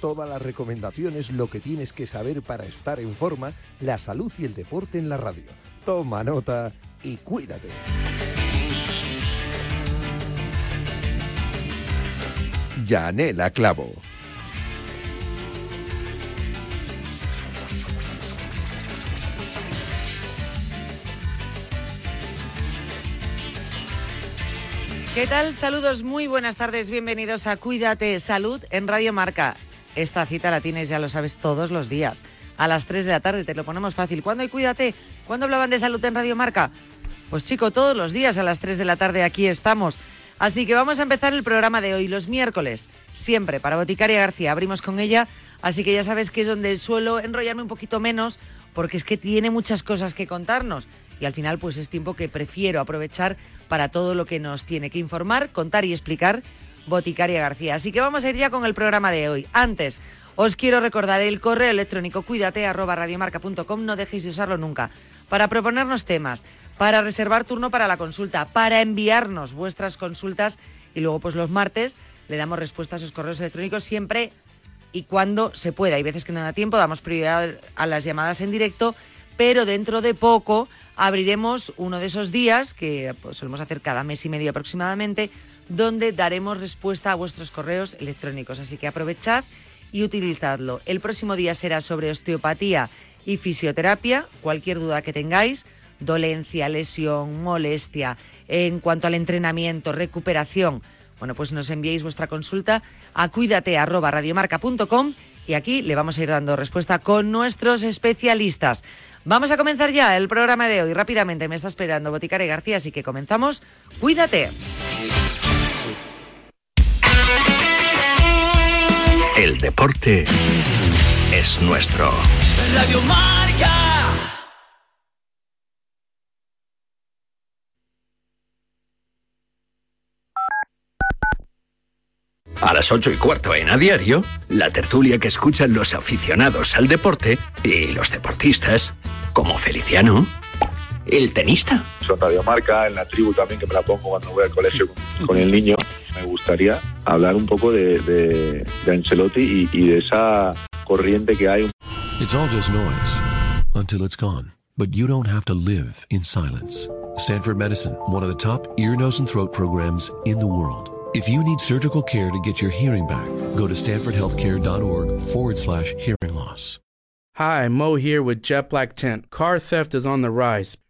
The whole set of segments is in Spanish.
todas las recomendaciones, lo que tienes que saber para estar en forma, la salud y el deporte en la radio. Toma nota y cuídate. Yanela Clavo. ¿Qué tal? Saludos, muy buenas tardes, bienvenidos a Cuídate Salud en Radio Marca. Esta cita la tienes, ya lo sabes, todos los días. A las 3 de la tarde te lo ponemos fácil. ¿Cuándo hay Cuídate? ¿Cuándo hablaban de salud en Radio Marca? Pues chico, todos los días a las 3 de la tarde aquí estamos. Así que vamos a empezar el programa de hoy, los miércoles, siempre para Boticaria García. Abrimos con ella, así que ya sabes que es donde suelo enrollarme un poquito menos, porque es que tiene muchas cosas que contarnos. Y al final, pues es tiempo que prefiero aprovechar para todo lo que nos tiene que informar, contar y explicar Boticaria García. Así que vamos a ir ya con el programa de hoy. Antes, os quiero recordar el correo electrónico cuídate no dejéis de usarlo nunca, para proponernos temas, para reservar turno para la consulta, para enviarnos vuestras consultas y luego pues los martes le damos respuesta a esos correos electrónicos siempre y cuando se pueda. Hay veces que no da tiempo, damos prioridad a las llamadas en directo, pero dentro de poco abriremos uno de esos días, que pues, solemos hacer cada mes y medio aproximadamente, donde daremos respuesta a vuestros correos electrónicos. Así que aprovechad y utilizadlo. El próximo día será sobre osteopatía y fisioterapia. Cualquier duda que tengáis, dolencia, lesión, molestia, en cuanto al entrenamiento, recuperación, bueno, pues nos enviéis vuestra consulta a cuídate@radiomarca.com y aquí le vamos a ir dando respuesta con nuestros especialistas. Vamos a comenzar ya el programa de hoy. Rápidamente me está esperando Boticaria García, así que comenzamos. Cuídate. El deporte es nuestro. Radio Marca. A las ocho y cuarto en A Diario, la tertulia que escuchan los aficionados al deporte y los deportistas, como Feliciano, el tenista. Son Radio Marca, en la tribu también, que me la pongo cuando voy al colegio con el niño. Me gustaría hablar un poco de, de, de Ancelotti y, y de esa corriente que hay. It's all just noise until it's gone. But you don't have to live in silence. Stanford Medicine, one of the top ear, nose, and throat programs in the world. If you need surgical care to get your hearing back, go to stanfordhealthcare.org forward slash hearing loss. Hi, Mo here with Jet Black Tent. Car theft is on the rise.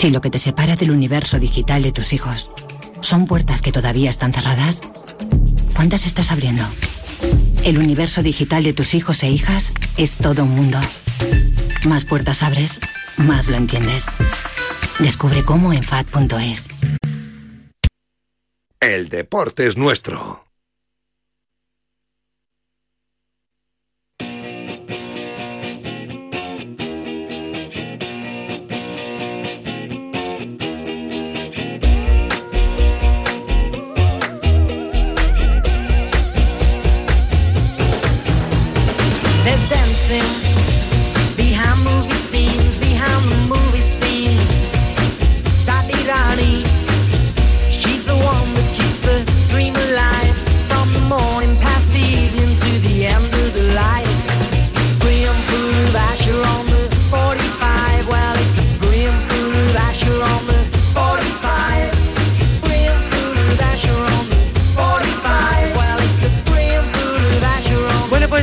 Si lo que te separa del universo digital de tus hijos son puertas que todavía están cerradas, ¿cuántas estás abriendo? El universo digital de tus hijos e hijas es todo un mundo. Más puertas abres, más lo entiendes. Descubre cómo en FAD.es. El deporte es nuestro.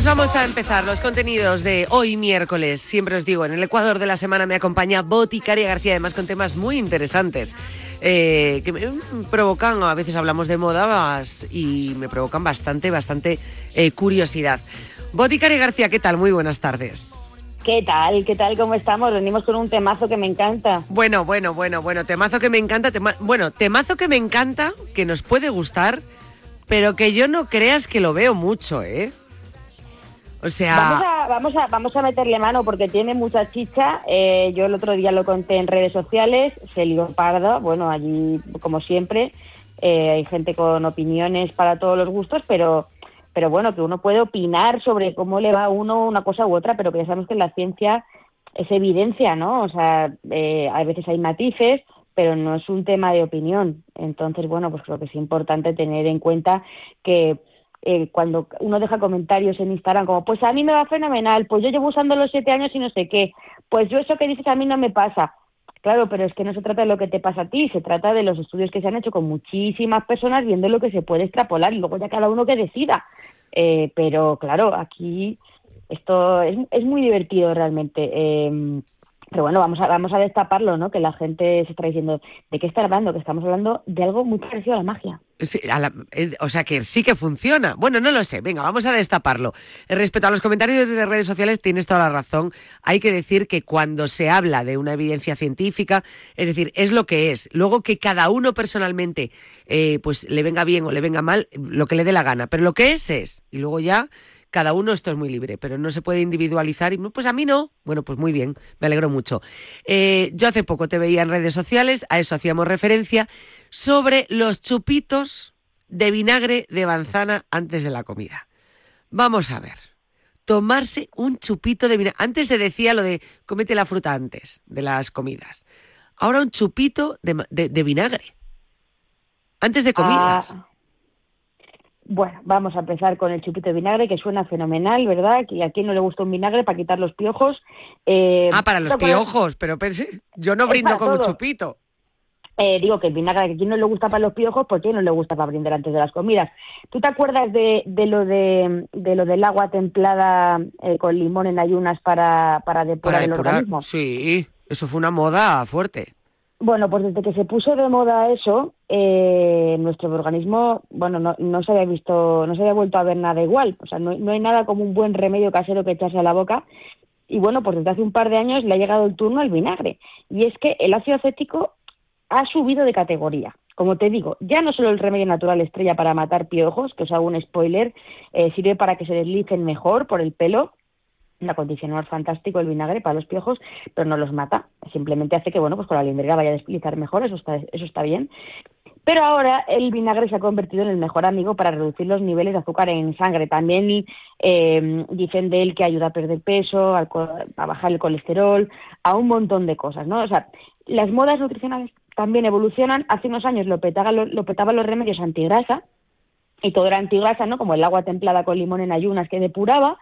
Vamos a empezar los contenidos de hoy miércoles. Siempre os digo, en el Ecuador de la semana me acompaña Boticaria García, además con temas muy interesantes. eh, que me provocan, a veces hablamos de moda y me provocan bastante, bastante eh, curiosidad. Boticaria García, ¿qué tal? Muy buenas tardes. ¿Qué tal? ¿Qué tal? ¿Cómo estamos? Venimos con un temazo que me encanta. Bueno, bueno, bueno, bueno, temazo que me encanta, tema- bueno, temazo que me encanta, que nos puede gustar, pero que yo no creas que lo veo mucho, ¿eh? O sea, Vamos a, vamos, a, meterle mano porque tiene mucha chicha. Eh, yo el otro día lo conté en redes sociales, se lió parda. Bueno, allí, como siempre, eh, hay gente con opiniones para todos los gustos, pero, pero bueno, que uno puede opinar sobre cómo le va a uno una cosa u otra, pero que ya sabemos que la ciencia es evidencia, ¿no? O sea, eh, a veces hay matices, pero no es un tema de opinión. Entonces, bueno, pues creo que es importante tener en cuenta que eh, cuando uno deja comentarios en Instagram como, pues a mí me va fenomenal, pues yo llevo usando los siete años y no sé qué, pues yo eso que dices a mí no me pasa. Claro, pero es que no se trata de lo que te pasa a ti, se trata de los estudios que se han hecho con muchísimas personas viendo lo que se puede extrapolar y luego ya cada uno que decida. Eh, pero claro, aquí esto es, es muy divertido realmente. Eh, pero bueno, vamos a, vamos a destaparlo, ¿no? Que la gente se está diciendo, ¿de qué está hablando? Que estamos hablando de algo muy parecido a la magia. Eh, o sea que sí que funciona. Bueno, no lo sé. Venga, vamos a destaparlo. Respecto a los comentarios de redes sociales, tienes toda la razón. Hay que decir que cuando se habla de una evidencia científica, es decir, es lo que es. Luego que cada uno personalmente, eh, pues le venga bien o le venga mal, lo que le dé la gana. Pero lo que es es. Y luego ya cada uno esto es muy libre, pero no se puede individualizar y pues a mí no. Bueno, pues muy bien, me alegro mucho. Eh, yo hace poco te veía en redes sociales, a eso hacíamos referencia, sobre los chupitos de vinagre de manzana antes de la comida. Vamos a ver. Tomarse un chupito de vinagre. Antes se decía lo de cómete la fruta antes de las comidas. Ahora un chupito de, ma- de- de vinagre. Antes de comidas. Ah, bueno, vamos a empezar con el chupito de vinagre, que suena fenomenal, ¿verdad? Que a quien no le gusta un vinagre para quitar los piojos. Eh, ah, para los piojos, pero pensé, yo no brindo con un chupito. Eh, digo que el vinagre, que a quien no le gusta para los piojos, a quien no le gusta para brindar antes de las comidas. ¿Tú te acuerdas de, de lo de, de lo del agua templada eh, con limón en ayunas para, para depurar Para el depurar. organismo? Sí, eso fue una moda fuerte. Bueno, pues desde que se puso de moda eso, eh, nuestro organismo, bueno, no, se había visto, no se había vuelto a ver nada igual. O sea, no, no hay nada como un buen remedio casero que echarse a la boca. Y bueno, pues desde hace un par de años le ha llegado el turno al vinagre. Y es que el ácido acético ha subido de categoría. Como te digo, ya no solo el remedio natural estrella para matar piojos, que os hago un spoiler, eh, sirve para que se deslicen mejor por el pelo, un acondicionador fantástico el vinagre para los piojos, pero no los mata. Simplemente hace que, bueno, pues con la lindrega vaya a deslizar mejor, eso está, eso está bien. Pero ahora el vinagre se ha convertido en el mejor amigo para reducir los niveles de azúcar en sangre. También eh, dicen de él que ayuda a perder peso, a bajar el colesterol, a un montón de cosas, ¿no? O sea, las modas nutricionales también evolucionan. Hace unos años lo petaban, lo, lo petaban los remedios antigrasa y todo era antigrasa, ¿no? Como el agua templada con limón en ayunas que depuraba.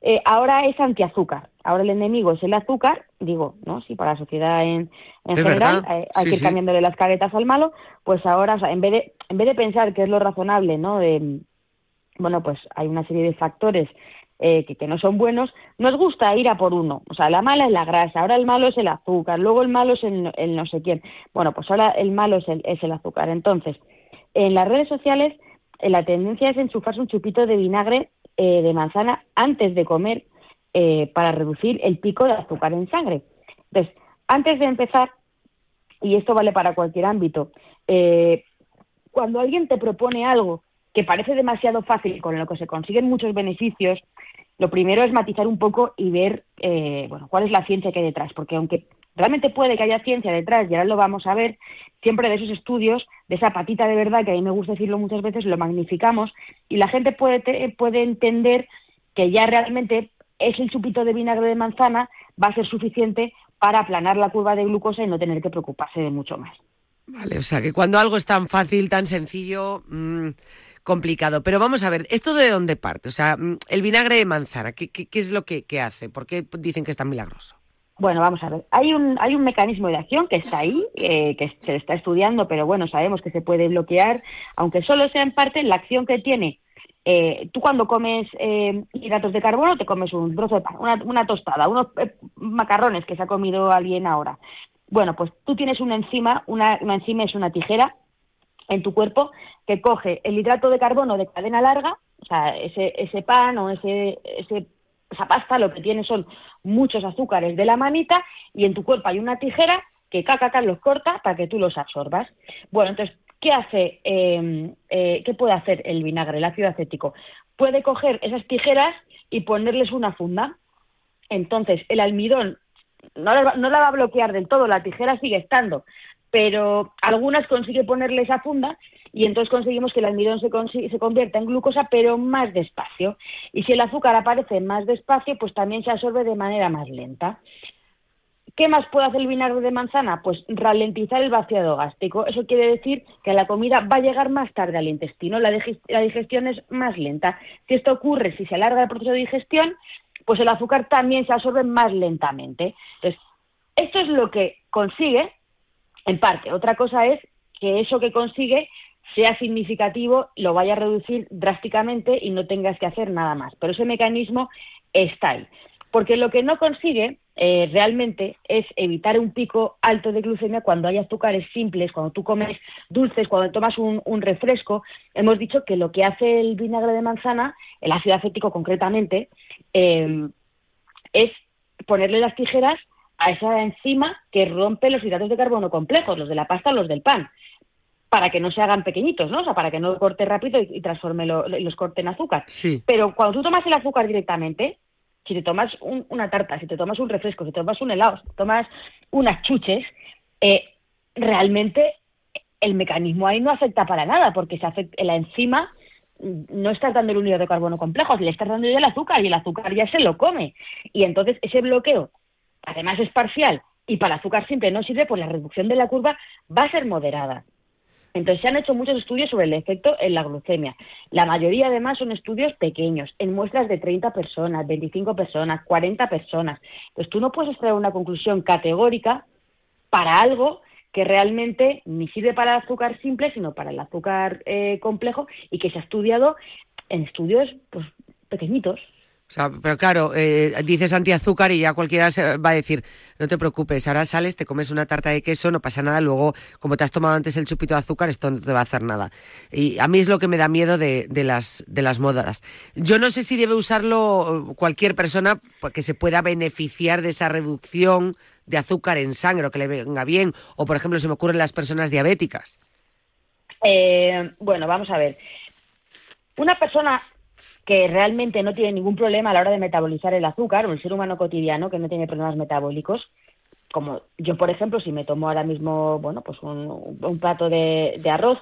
Eh, ahora es antiazúcar. Ahora el enemigo es el azúcar, digo, ¿no? Sí, para la sociedad en, en general hay Sí, que ir sí. cambiándole las caretas al malo, pues ahora, o sea, en vez de en vez de pensar que es lo razonable, ¿no? De, bueno, pues hay una serie de factores eh, que, que no son buenos, nos gusta ir a por uno. O sea, la mala es la grasa, ahora el malo es el azúcar, luego el malo es el, el no sé quién. Bueno, pues ahora el malo es el, es el azúcar. Entonces, en las redes sociales eh, la tendencia es enchufarse un chupito de vinagre eh, de manzana antes de comer eh, para reducir el pico de azúcar en sangre. Entonces, antes de empezar, y esto vale para cualquier ámbito, eh, cuando alguien te propone algo que parece demasiado fácil con lo que se consiguen muchos beneficios, lo primero es matizar un poco y ver eh, bueno, cuál es la ciencia que hay detrás, porque aunque realmente puede que haya ciencia detrás, y ahora lo vamos a ver, siempre de esos estudios, de esa patita de verdad, que a mí me gusta decirlo muchas veces, lo magnificamos, y la gente puede, puede entender que ya realmente es el chupito de vinagre de manzana va a ser suficiente para aplanar la curva de glucosa y no tener que preocuparse de mucho más. Vale, o sea que cuando algo es tan fácil, tan sencillo, mm, complicado. Pero vamos a ver, ¿esto de dónde parte? O sea, mm, el vinagre de manzana, ¿qué, qué- qué es lo que, que hace? ¿Por qué dicen que es tan milagroso? Bueno, vamos a ver. Hay un, hay un mecanismo de acción que está ahí, eh, que se está estudiando, pero bueno, sabemos que se puede bloquear, aunque solo sea en parte la acción que tiene eh, tú cuando comes eh, hidratos de carbono te comes un trozo de pan, una, una tostada, unos eh, macarrones que se ha comido alguien ahora. Bueno, pues tú tienes una enzima, una, una enzima es una tijera en tu cuerpo que coge el hidrato de carbono de cadena larga, o sea, ese, ese pan o ese, ese, esa pasta lo que tiene son muchos azúcares de la manita y en tu cuerpo hay una tijera que caca los corta para que tú los absorbas. Bueno, entonces, ¿qué hace, eh, eh, qué puede hacer el vinagre, el ácido acético? Puede coger esas tijeras y ponerles una funda. Entonces, el almidón no la, no la va a bloquear del todo, la tijera sigue estando, pero algunas consigue ponerle esa funda y entonces conseguimos que el almidón se, se convierta en glucosa, pero más despacio. Y si el azúcar aparece más despacio, pues también se absorbe de manera más lenta. ¿Qué más puede hacer el vinagre de manzana? Pues ralentizar el vaciado gástrico. Eso quiere decir que la comida va a llegar más tarde al intestino, la, la digestión es más lenta. Si esto ocurre, si se alarga el proceso de digestión, pues el azúcar también se absorbe más lentamente. Entonces, esto es lo que consigue, en parte. Otra cosa es que eso que consigue sea significativo, lo vaya a reducir drásticamente y no tengas que hacer nada más. Pero ese mecanismo está ahí. Porque lo que no consigue eh, realmente es evitar un pico alto de glucemia cuando hay azúcares simples, cuando tú comes dulces, cuando tomas un, refresco. Hemos dicho que lo que hace el vinagre de manzana, el ácido acético concretamente, eh, es ponerle las tijeras a esa enzima que rompe los hidratos de carbono complejos, los de la pasta los del pan, para que no se hagan pequeñitos, ¿no? O sea, para que no corte rápido y, y transforme lo- los corte en azúcar. Sí. Pero cuando tú tomas el azúcar directamente, si te tomas un- una tarta, si te tomas un refresco, si te tomas un helado, si te tomas unas chuches, eh, realmente el mecanismo ahí no afecta para nada, porque se afecta, la enzima no estás dando el unido de carbono complejo, le estás dando ya el azúcar y el azúcar ya se lo come. Y entonces ese bloqueo, además es parcial y para el azúcar simple no sirve, pues la reducción de la curva va a ser moderada. Entonces se han hecho muchos estudios sobre el efecto en la glucemia. La mayoría además son estudios pequeños, en muestras de 30 personas, 25 personas, 40 personas. Entonces tú no puedes extraer una conclusión categórica para algo que realmente ni sirve para el azúcar simple, sino para el azúcar eh, complejo y que se ha estudiado en estudios pues, pequeñitos. Pero claro, eh, dices antiazúcar y ya cualquiera se va a decir, no te preocupes, ahora sales, te comes una tarta de queso, no pasa nada, luego, como te has tomado antes el chupito de azúcar, esto no te va a hacer nada. Y a mí es lo que me da miedo de, de las, de las modas. Yo no sé si debe usarlo cualquier persona que se pueda beneficiar de esa reducción de azúcar en sangre o que le venga bien, o por ejemplo, se me ocurren las personas diabéticas. Eh, bueno, vamos a ver. Una persona que realmente no tiene ningún problema a la hora de metabolizar el azúcar, o el ser humano cotidiano que no tiene problemas metabólicos, como yo, por ejemplo, si me tomo ahora mismo, bueno, pues un, un plato de, arroz,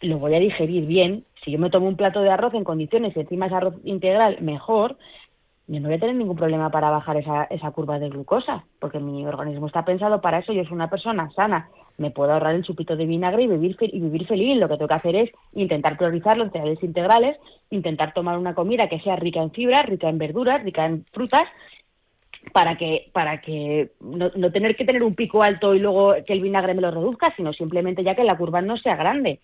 lo voy a digerir bien. Si yo me tomo un plato de arroz en condiciones y encima es arroz integral, mejor, yo no voy a tener ningún problema para bajar esa, esa curva de glucosa, porque mi organismo está pensado para eso. Yo soy una persona sana, me puedo ahorrar el chupito de vinagre y vivir, y vivir feliz. Lo que tengo que hacer es intentar priorizar los cereales integrales, intentar tomar una comida que sea rica en fibra, rica en verduras, rica en frutas, para que para que no, no tener que tener un pico alto y luego que el vinagre me lo reduzca, sino simplemente ya que la curva no sea grande.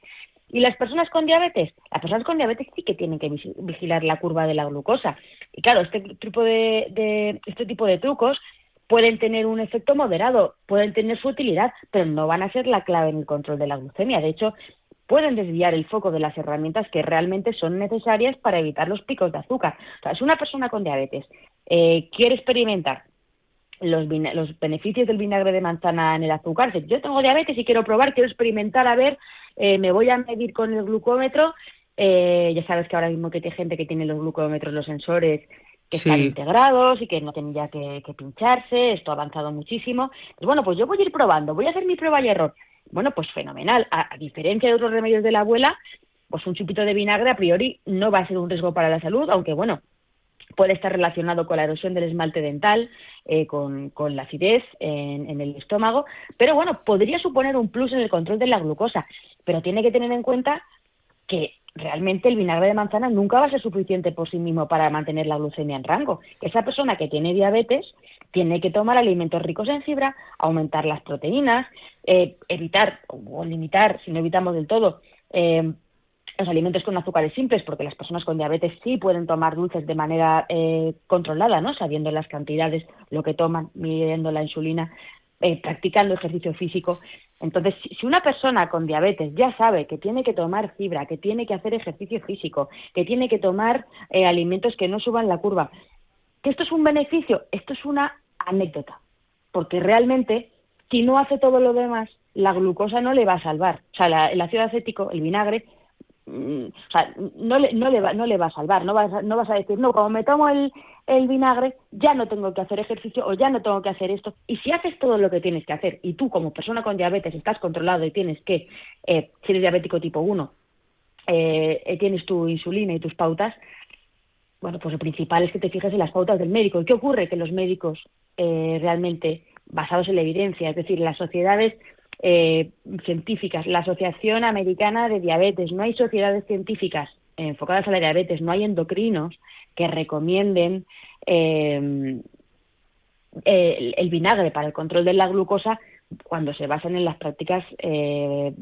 Y las personas con diabetes, las personas con diabetes sí que tienen que vigilar la curva de la glucosa. Y claro, este tipo de- este tipo de trucos pueden tener un efecto moderado, pueden tener su utilidad, pero no van a ser la clave en el control de la glucemia. De hecho, pueden desviar el foco de las herramientas que realmente son necesarias para evitar los picos de azúcar. O sea, si una persona con diabetes eh, quiere experimentar los, beneficios del vinagre de manzana en el azúcar, dice, yo tengo diabetes y quiero probar, quiero experimentar, a ver, eh, me voy a medir con el glucómetro. eh, ya sabes que ahora mismo que hay gente que tiene los glucómetros, los sensores que Sí. están integrados y que no tienen ya que, que pincharse, esto ha avanzado muchísimo. Pues bueno, pues yo voy a ir probando, voy a hacer mi prueba y error. Bueno, pues fenomenal. A, a diferencia de otros remedios de la abuela, pues un chupito de vinagre a priori no va a ser un riesgo para la salud, aunque bueno, puede estar relacionado con la erosión del esmalte dental, eh, con, con la acidez en, en el estómago, pero bueno, podría suponer un plus en el control de la glucosa, pero tiene que tener en cuenta que realmente el vinagre de manzana nunca va a ser suficiente por sí mismo para mantener la glucemia en rango. Esa persona que tiene diabetes tiene que tomar alimentos ricos en fibra, aumentar las proteínas, eh, evitar o limitar, si no evitamos del todo, eh, los alimentos con azúcares simples, porque las personas con diabetes sí pueden tomar dulces de manera eh, controlada, ¿no? Sabiendo las cantidades, lo que toman, midiendo la insulina, eh, practicando ejercicio físico. Entonces, si una persona con diabetes ya sabe que tiene que tomar fibra, que tiene que hacer ejercicio físico, que tiene que tomar eh, alimentos que no suban la curva, que esto es un beneficio, esto es una anécdota, porque realmente si no hace todo lo demás, la glucosa no le va a salvar. O sea, la- el ácido acético, el vinagre, o sea, no le, va, a salvar. No vas, a, no vas a decir, no, como me tomo el, el vinagre, ya no tengo que hacer ejercicio o ya no tengo que hacer esto. Y si haces todo lo que tienes que hacer y tú como persona con diabetes estás controlado y tienes que, eh, si eres diabético tipo 1, eh, eh, tienes tu insulina y tus pautas, bueno, pues lo principal es que te fijes en las pautas del médico. ¿Y qué ocurre? Que los médicos eh, realmente basados en la evidencia, es decir, las sociedades eh, científicas, la Asociación Americana de Diabetes, no hay sociedades científicas enfocadas a la diabetes, no hay endocrinos que recomienden eh, el, vinagre para el control de la glucosa cuando se basan en las prácticas eh,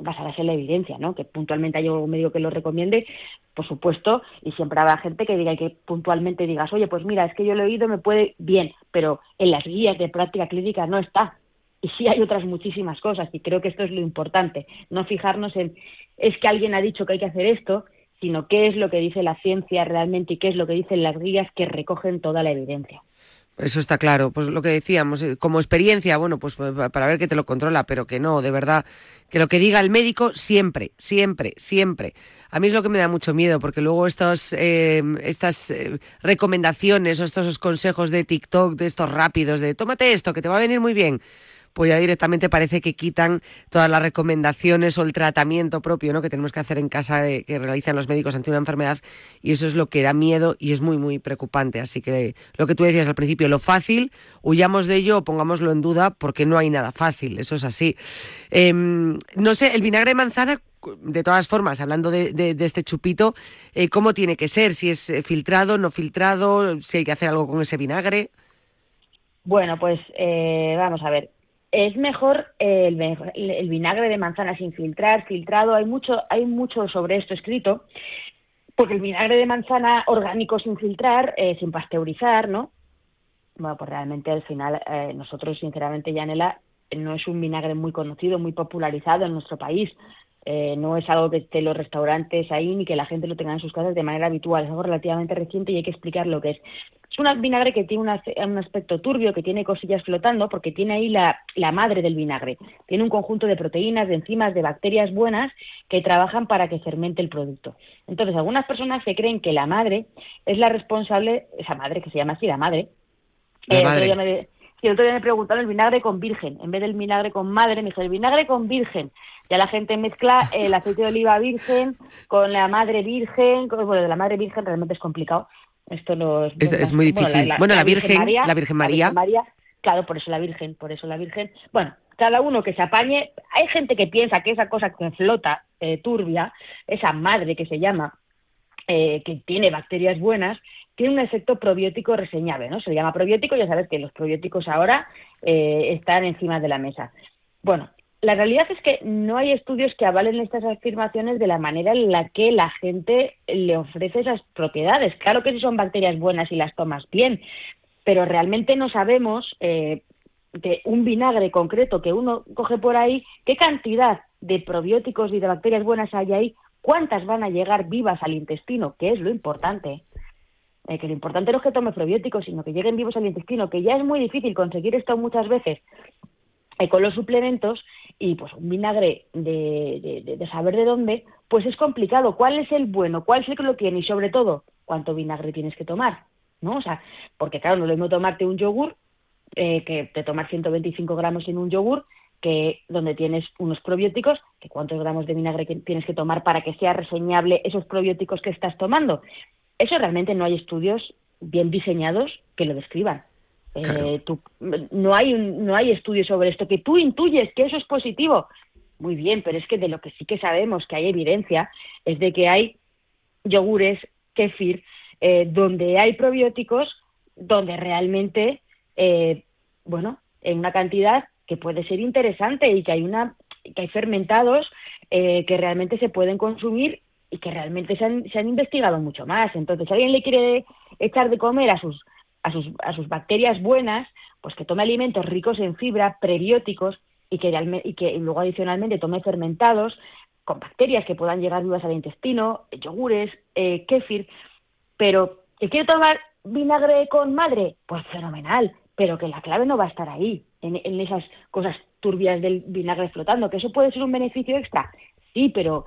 basadas en la evidencia, ¿no? Que puntualmente haya un médico que lo recomiende, por supuesto, y siempre habrá gente que diga que puntualmente digas, oye, pues mira, es que yo lo he oído, me puede bien, pero en las guías de práctica clínica no está. Y sí hay otras muchísimas cosas, y creo que esto es lo importante, no fijarnos en es que alguien ha dicho que hay que hacer esto, sino qué es lo que dice la ciencia realmente y qué es lo que dicen las guías que recogen toda la evidencia. Eso está claro, pues lo que decíamos, eh, como experiencia, bueno, pues pa- para ver que te lo controla, pero que no, de verdad, que lo que diga el médico siempre, siempre, siempre. A mí es lo que me da mucho miedo, porque luego estos, eh, estas recomendaciones o estos consejos de TikTok, de estos rápidos, de tómate esto, que te va a venir muy bien, pues ya directamente parece que quitan todas las recomendaciones o el tratamiento propio ¿no? que tenemos que hacer en casa eh, que realizan los médicos ante una enfermedad y eso es lo que da miedo y es muy muy preocupante así que lo que tú decías al principio lo fácil huyamos de ello o pongámoslo en duda porque no hay nada fácil eso es así Em, no sé el vinagre de manzana de todas formas, hablando de, de- de este chupito, eh, ¿cómo tiene que ser? Si es eh, filtrado, no filtrado, si hay que hacer algo con ese vinagre. Bueno, pues vamos a ver. Es mejor eh, el, vinagre de manzana sin filtrar, filtrado. Hay mucho, hay mucho sobre esto escrito, porque el vinagre de manzana orgánico sin filtrar, eh, sin pasteurizar, ¿no? Bueno, pues realmente al final eh, nosotros, sinceramente, Yanela, no es un vinagre muy conocido, muy popularizado en nuestro país. No es algo que esté en los restaurantes ahí ni que la gente lo tenga en sus casas de manera habitual. Es algo relativamente reciente y hay que explicar lo que es. Es un vinagre que tiene una- un aspecto turbio, que tiene cosillas flotando, porque tiene ahí la, la madre del vinagre. Tiene un conjunto de proteínas, de enzimas, de bacterias buenas que trabajan para que fermente el producto. Entonces, algunas personas se creen que la madre es la responsable, esa madre que se llama así, la madre, La eh, madre. sí, el otro día me preguntaron el vinagre con virgen. En vez del vinagre con madre, me dijo el vinagre con virgen. Ya la gente mezcla el aceite de oliva virgen con la madre virgen. con- bueno, de la madre virgen realmente es complicado. Esto no es, Es- es muy bueno, difícil. Bueno, la Virgen- la Virgen María. claro, por eso la Virgen, por eso la Virgen. Bueno, cada uno que se apañe. Hay gente que piensa que esa cosa que flota, eh, turbia, esa madre que se llama, eh, que tiene bacterias buenas, tiene un efecto probiótico reseñable, ¿no? Se le llama probiótico, ya sabes que los probióticos ahora eh, están encima de la mesa. Bueno, la realidad es que no hay estudios que avalen estas afirmaciones de la manera en la que la gente le ofrece esas propiedades. Claro que si son bacterias buenas y las tomas bien, pero realmente no sabemos eh, de un vinagre concreto que uno coge por ahí, qué cantidad de probióticos y de bacterias buenas hay ahí, cuántas van a llegar vivas al intestino, que es lo importante. Eh, que lo importante no es que tome probióticos, sino que lleguen vivos al intestino, que ya es muy difícil conseguir esto muchas veces eh, con los suplementos y pues un vinagre de, de- de- saber de dónde, pues es complicado. ¿Cuál es el bueno? ¿Cuál es el que lo tiene? Y sobre todo, ¿cuánto vinagre tienes que tomar? ¿No? O sea, porque claro, no lo mismo tomarte un yogur eh, que te tomar 125 gramos en un yogur que donde tienes unos probióticos, que cuántos gramos de vinagre que tienes que tomar para que sea reseñable esos probióticos que estás tomando. Eso realmente no hay estudios bien diseñados que lo describan. Eh, no hay un- no hay estudios sobre esto que tú intuyes que eso es positivo. Muy bien, pero es que de lo que sí que sabemos que hay evidencia es de que hay yogures, kefir, eh, donde hay probióticos, donde realmente, eh, bueno, en una cantidad que puede ser interesante y que hay una que hay fermentados eh, que realmente se pueden consumir y que realmente se han, se han investigado mucho más. Entonces, si alguien le quiere echar de comer a sus, a sus, bacterias buenas, pues que tome alimentos ricos en fibra, prebióticos, y que, y que luego adicionalmente tome fermentados con bacterias que puedan llegar vivas al intestino, yogures, eh, kéfir, pero ¿que quiere tomar vinagre con madre? Pues fenomenal, pero que la clave no va a estar ahí, en, en esas cosas turbias del vinagre flotando, que eso puede ser un beneficio extra, sí, pero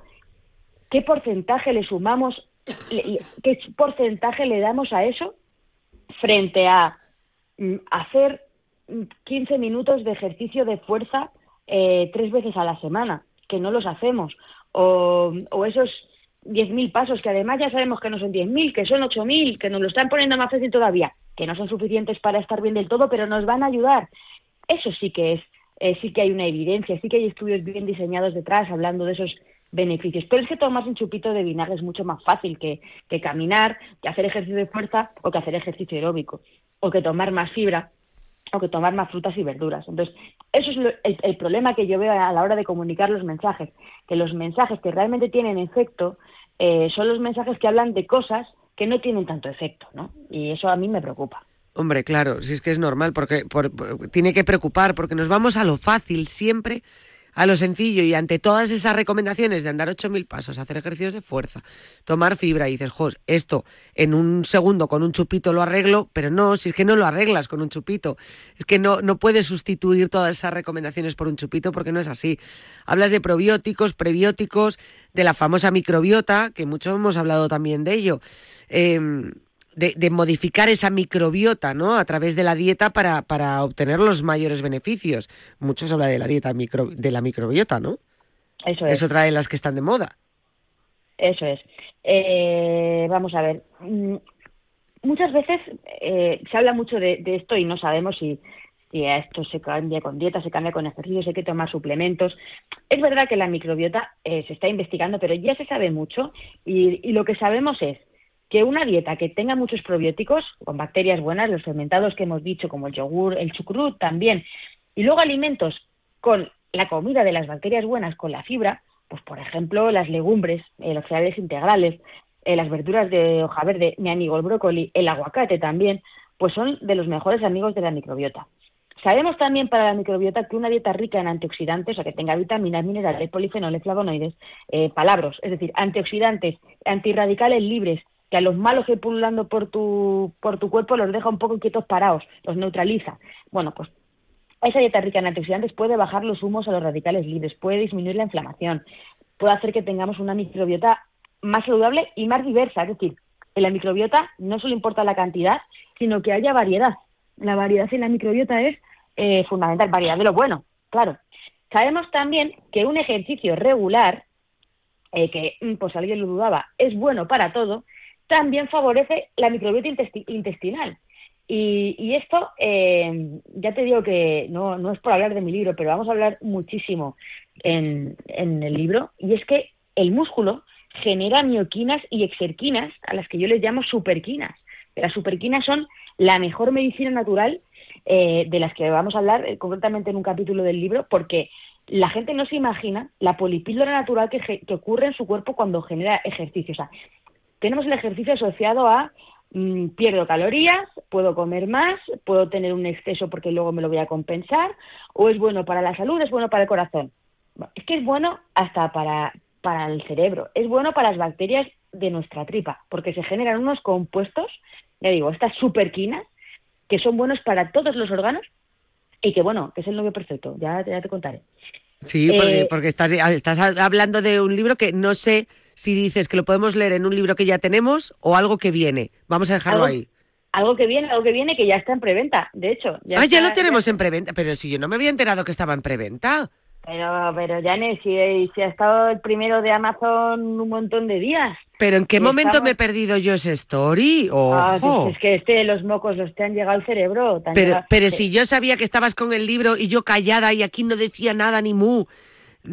¿qué porcentaje le sumamos, qué porcentaje le damos a eso frente a mm, hacer mm, 15 minutos de ejercicio de fuerza eh, tres veces a la semana, que no los hacemos, o, o esos 10.000 pasos, que además ya sabemos que no son 10.000, que son 8.000, que nos lo están poniendo más fácil todavía, que no son suficientes para estar bien del todo, pero nos van a ayudar. Eso sí que es, eh, sí que hay una evidencia, sí que hay estudios bien diseñados detrás hablando de esos beneficios. Pero es que tomarse un chupito de vinagre es mucho más fácil que, que caminar, que hacer ejercicio de fuerza o que hacer ejercicio aeróbico, o que tomar más fibra o que tomar más frutas y verduras. Entonces, eso es lo- el, problema que yo veo a la hora de comunicar los mensajes, que los mensajes que realmente tienen efecto eh, son los mensajes que hablan de cosas que no tienen tanto efecto, ¿no? Y eso a mí me preocupa. Hombre, claro, si es que es normal, porque por- por- tiene que preocupar, porque nos vamos a lo fácil siempre, a lo sencillo, y ante todas esas recomendaciones de andar 8.000 pasos, hacer ejercicios de fuerza, tomar fibra, y dices, jos, esto en un segundo con un chupito lo arreglo, pero no, si es que no lo arreglas con un chupito, es que no, no puedes sustituir todas esas recomendaciones por un chupito porque no es así. Hablas de probióticos, prebióticos, de la famosa microbiota, que mucho hemos hablado también de ello. Em, de, de modificar esa microbiota, ¿no? A través de la dieta para, para obtener los mayores beneficios. Muchos hablan de la dieta micro, de la microbiota, ¿no? Eso es. Es otra de las que están de moda. Eso es. Eh, vamos a ver. Mm, Muchas veces eh, se habla mucho de, de esto y no sabemos si, si esto se cambia con dieta, se cambia con ejercicio, hay que tomar suplementos. Es verdad que la microbiota eh, se está investigando, pero ya se sabe mucho y, y lo que sabemos es que una dieta que tenga muchos probióticos, con bacterias buenas, los fermentados que hemos dicho, como el yogur, el chucrut también, y luego alimentos con la comida de las bacterias buenas, con la fibra, pues por ejemplo las legumbres, los cereales integrales, eh, las verduras de hoja verde, mi amigo el brócoli, el aguacate también, pues son de los mejores amigos de la microbiota. Sabemos también para la microbiota que una dieta rica en antioxidantes, o sea, que tenga vitaminas, minerales, polifenoles, flavonoides, eh, palabras, es decir, antioxidantes, antirradicales libres, que a los malos que pululando por tu, por tu cuerpo los deja un poco quietos parados, los neutraliza. Bueno, pues esa dieta rica en antioxidantes puede bajar los humos a los radicales libres, puede disminuir la inflamación, puede hacer que tengamos una microbiota más saludable y más diversa. Es decir, en la microbiota no solo importa la cantidad, sino que haya variedad. La variedad en la microbiota es eh, fundamental, variedad de lo bueno, claro. Sabemos también que un ejercicio regular, eh, que pues alguien lo dudaba, es bueno para todo, también favorece la microbiota intesti- intestinal. Y, y esto, eh, ya te digo que no, no es por hablar de mi libro, pero vamos a hablar muchísimo en, en el libro, y es que el músculo genera mioquinas y exerquinas, a las que yo les llamo superquinas. Las superquinas son la mejor medicina natural eh, de las que vamos a hablar eh, concretamente en un capítulo del libro, porque la gente no se imagina la polipíldora natural que, que ocurre en su cuerpo cuando genera ejercicio. O sea, tenemos el ejercicio asociado a mm, pierdo calorías, puedo comer más, puedo tener un exceso porque luego me lo voy a compensar, o es bueno para la salud, es bueno para el corazón. Es que es bueno hasta para, para el cerebro, es bueno para las bacterias de nuestra tripa, porque se generan unos compuestos, ya digo, estas superquinas, que son buenos para todos los órganos y que, bueno, que es el novio perfecto, ya, ya te contaré. Sí, porque, Eh, porque estás, estás hablando de un libro que no sé si dices que lo podemos leer en un libro que ya tenemos o algo que viene. Vamos a dejarlo Algo- ahí. Algo que viene, algo que viene que ya está en preventa, de hecho. ah, ya lo tenemos en preventa, pero si yo no me había enterado que estaba en preventa. Pero, pero Janet, si, si ha estado el primero de Amazon un montón de días. ¿Pero en qué Y momento estamos- me he perdido yo ese story? Ah, Ojo. es que este, los mocos los te han llegado al cerebro. Pero, llegado- pero eh, si yo sabía que estabas con el libro y yo callada y aquí no decía nada ni mu.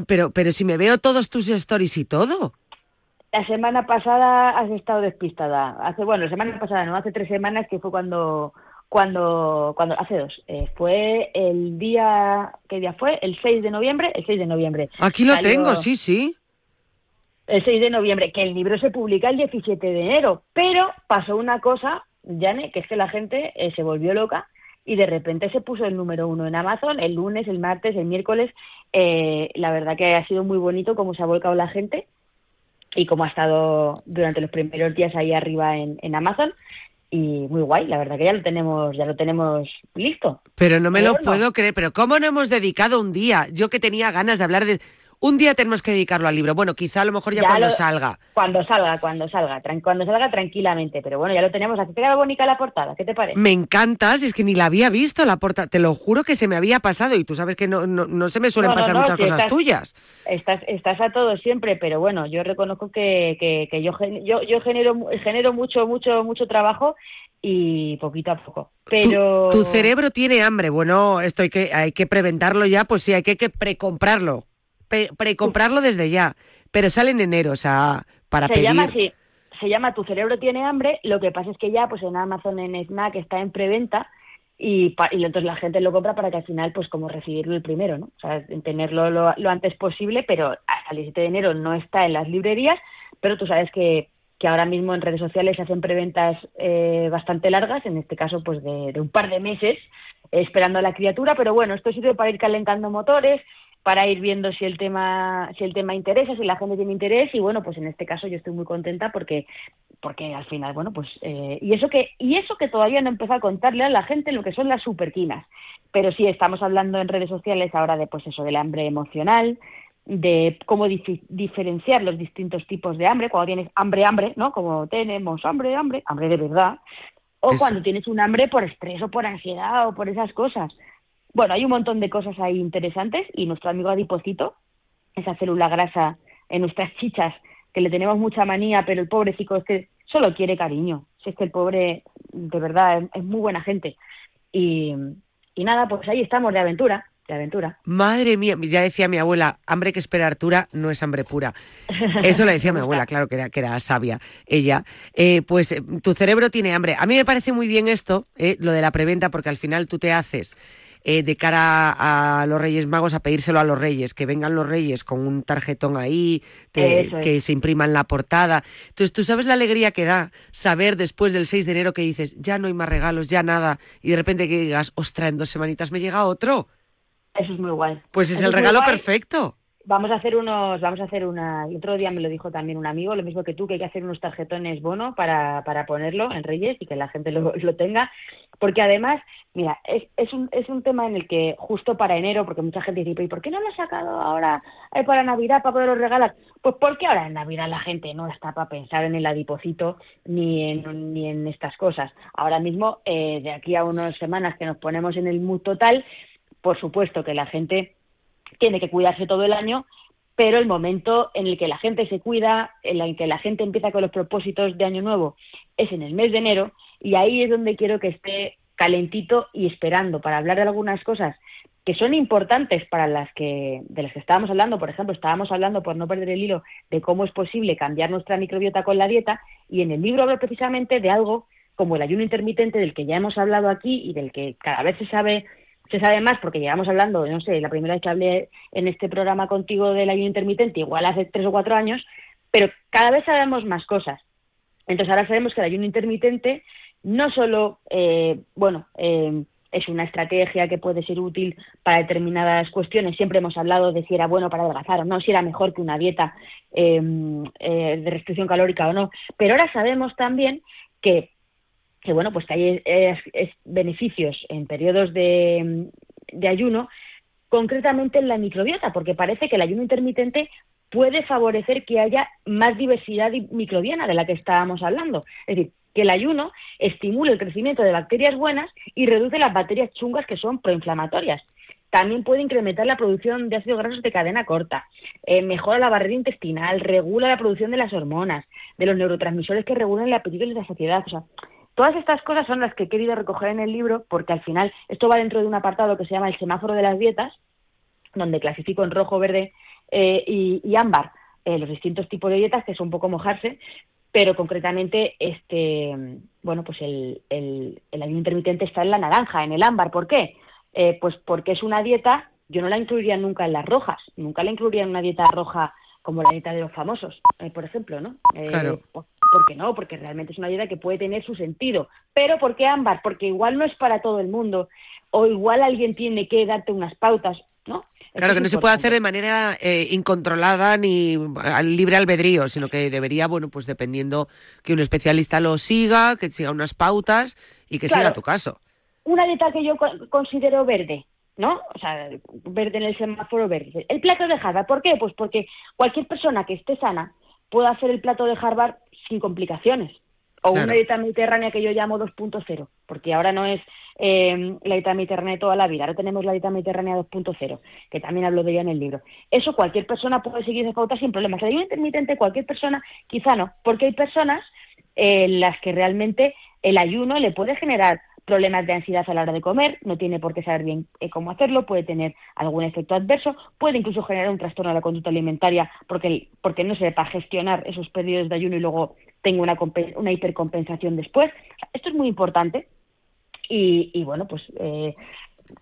Pero, pero si me veo todos tus stories y todo. La semana pasada has estado despistada. Hace, bueno, la semana pasada, no, hace tres semanas que fue cuando, cuando, cuando, hace dos. Eh, fue el día, ¿qué día fue? El 6 de noviembre, el 6 de noviembre. Aquí lo Salió- tengo, sí, sí. El 6 de noviembre, que el libro se publica el 17 de enero, pero pasó una cosa, Jane, que es que la gente eh, se volvió loca y de repente se puso el número uno en Amazon el lunes, el martes, el miércoles. Eh, la verdad que ha sido muy bonito cómo se ha volcado la gente y cómo ha estado durante los primeros días ahí arriba en, en Amazon y muy guay, la verdad que ya lo tenemos, ya lo tenemos listo. Pero no me Pero lo puedo creer, pero ¿cómo no hemos dedicado un día? Yo que tenía ganas de hablar de... Un día tenemos que dedicarlo al libro. Bueno, quizá a lo mejor ya, Ya cuando lo- salga. Cuando salga, cuando salga, cuando salga tranquilamente, pero bueno, ya lo tenemos. Aquí te queda bonita la portada, ¿qué te parece? Me encanta, si es que ni la había visto la porta. Te lo juro que se me había pasado y tú sabes que no, no, no se me suelen No, pasar muchas si cosas estás- tuyas. Estás, estás a todo siempre, pero bueno, yo reconozco que, que, que yo, yo, yo genero, genero mucho, mucho, mucho trabajo y poquito a poco. Pero Tu cerebro tiene hambre. Bueno, esto hay que, hay que preventarlo ya, pues sí, hay que, que precomprarlo. Pre- precomprarlo desde ya. Pero sale en enero, o sea, para se pedir. llama así, se llama Tu cerebro tiene hambre, lo que pasa es que ya pues en Amazon, en Snack está en preventa y, pa- y entonces la gente lo compra para que al final pues como recibirlo el primero, ¿no? O sea, en tenerlo lo, lo antes posible, pero hasta el 17 de enero no está en las librerías, pero tú sabes que, que ahora mismo en redes sociales se hacen preventas eh, bastante largas, en este caso pues de, de un par de meses, eh, esperando a la criatura, pero bueno, esto sirve para ir calentando motores, para ir viendo si el tema si el tema interesa, si la gente tiene interés y bueno, pues en este caso yo estoy muy contenta porque porque al final, bueno, pues eh, y eso que y eso que todavía no he empezado a contarle a la gente lo que son las superquinas. Pero sí estamos hablando en redes sociales ahora de pues eso del hambre emocional, de cómo diferenciar los distintos tipos de hambre, cuando tienes hambre hambre, ¿no? Como tenemos hambre hambre, hambre de verdad, o Eso. cuando tienes un hambre por estrés o por ansiedad o por esas cosas. Bueno, hay un montón de cosas ahí interesantes y nuestro amigo adipocito, esa célula grasa en nuestras chichas, que le tenemos mucha manía, pero el pobrecito es que solo quiere cariño. Si es que el pobre, de verdad, es, es muy buena gente. Y, y nada, pues ahí estamos de aventura, de aventura. Madre mía, ya decía mi abuela, hambre que espera Artura no es hambre pura. Eso lo decía mi abuela, claro que era, que era sabia ella. Eh, pues eh, tu cerebro tiene hambre. A mí me parece muy bien esto, eh, lo de la preventa, porque al final tú te haces eh, de cara a los Reyes Magos a pedírselo a los Reyes, que vengan los Reyes con un tarjetón ahí, te- Eso es. que se imprima en la portada. Entonces tú sabes la alegría que da saber después del 6 de enero que dices, ya no hay más regalos, ya nada, y de repente que digas, ostras, en dos semanitas me llega otro. Eso es muy guay. Pues es Eso el regalo perfecto. Vamos a hacer unos, vamos a hacer una, otro día me lo dijo también un amigo, lo mismo que tú, que hay que hacer unos tarjetones bono para, para ponerlo en Reyes y que la gente lo, lo tenga, porque además, mira, es, es, un, es un tema en el que justo para enero, porque mucha gente dice, ¿y por qué no lo has sacado ahora eh, para Navidad para poderlo regalar? Pues porque ahora en Navidad la gente no está para pensar en el adipocito ni en, ni en estas cosas. Ahora mismo, eh, de aquí a unas semanas que nos ponemos en el mood total, por supuesto que la gente tiene que cuidarse todo el año, pero el momento en el que la gente se cuida, en el que la gente empieza con los propósitos de Año Nuevo, es en el mes de enero, y ahí es donde quiero que esté calentito y esperando para hablar de algunas cosas que son importantes para las que de las que estábamos hablando, por ejemplo, estábamos hablando por no perder el hilo de cómo es posible cambiar nuestra microbiota con la dieta y en el libro hablo precisamente de algo como el ayuno intermitente del que ya hemos hablado aquí y del que cada vez se sabe se sabe más porque llevamos hablando, no sé, la primera vez que hablé en este programa contigo del ayuno intermitente, igual hace tres o cuatro años, pero cada vez sabemos más cosas. Entonces ahora sabemos que el ayuno intermitente no solo, eh, bueno, eh, es una estrategia que puede ser útil para determinadas cuestiones. Siempre hemos hablado de si era bueno para adelgazar o no, si era mejor que una dieta eh, de restricción calórica o no. Pero ahora sabemos también que que bueno, pues hay es- es beneficios en periodos de, de ayuno, concretamente en la microbiota, porque parece que el ayuno intermitente puede favorecer que haya más diversidad di- microbiana de la que estábamos hablando. Es decir, que el ayuno estimula el crecimiento de bacterias buenas y reduce las bacterias chungas que son proinflamatorias. También puede incrementar la producción de ácidos grasos de cadena corta, eh, mejora la barrera intestinal, regula la producción de las hormonas, de los neurotransmisores que regulan el apetito y la saciedad. O sea, todas estas cosas son las que he querido recoger en el libro porque al final esto va dentro de un apartado que se llama el semáforo de las dietas, donde clasifico en rojo, verde eh, y, ámbar eh, los distintos tipos de dietas, que son un poco mojarse, pero concretamente este bueno pues el, el, el ayuno intermitente está en la naranja, en el ámbar. ¿Por qué? Eh, pues porque es una dieta, yo no la incluiría nunca en las rojas, nunca la incluiría en una dieta roja como la dieta de los famosos, eh, por ejemplo, ¿no? Eh, Claro. ¿por, por qué no? Porque realmente es una dieta que puede tener su sentido. Pero ¿por qué ámbar? Porque igual no es para todo el mundo, o igual alguien tiene que darte unas pautas, ¿no? Claro, que no se puede hacer de manera eh, incontrolada ni al libre albedrío, sino que debería, bueno, pues dependiendo que un especialista lo siga, que siga unas pautas y que Claro. siga tu caso. una dieta que yo co- considero verde, ¿no? O sea, verde en el semáforo verde. El plato de Harvard, ¿por qué? Pues porque cualquier persona que esté sana puede hacer el plato de Harvard sin complicaciones. O Claro. una dieta mediterránea que yo llamo 2.0, porque ahora no es eh, la dieta mediterránea de toda la vida, ahora tenemos la dieta mediterránea 2.0, que también hablo de ella en el libro. Eso cualquier persona puede seguir esas pautas sin problemas. El ayuno intermitente cualquier persona quizá no, porque hay personas eh, en las que realmente el ayuno le puede generar problemas de ansiedad a la hora de comer, no tiene por qué saber bien eh, cómo hacerlo, puede tener algún efecto adverso, puede incluso generar un trastorno de la conducta alimentaria porque, porque no sepa gestionar esos periodos de ayuno y luego tenga una, una hipercompensación después. Esto es muy importante y, y bueno, pues eh,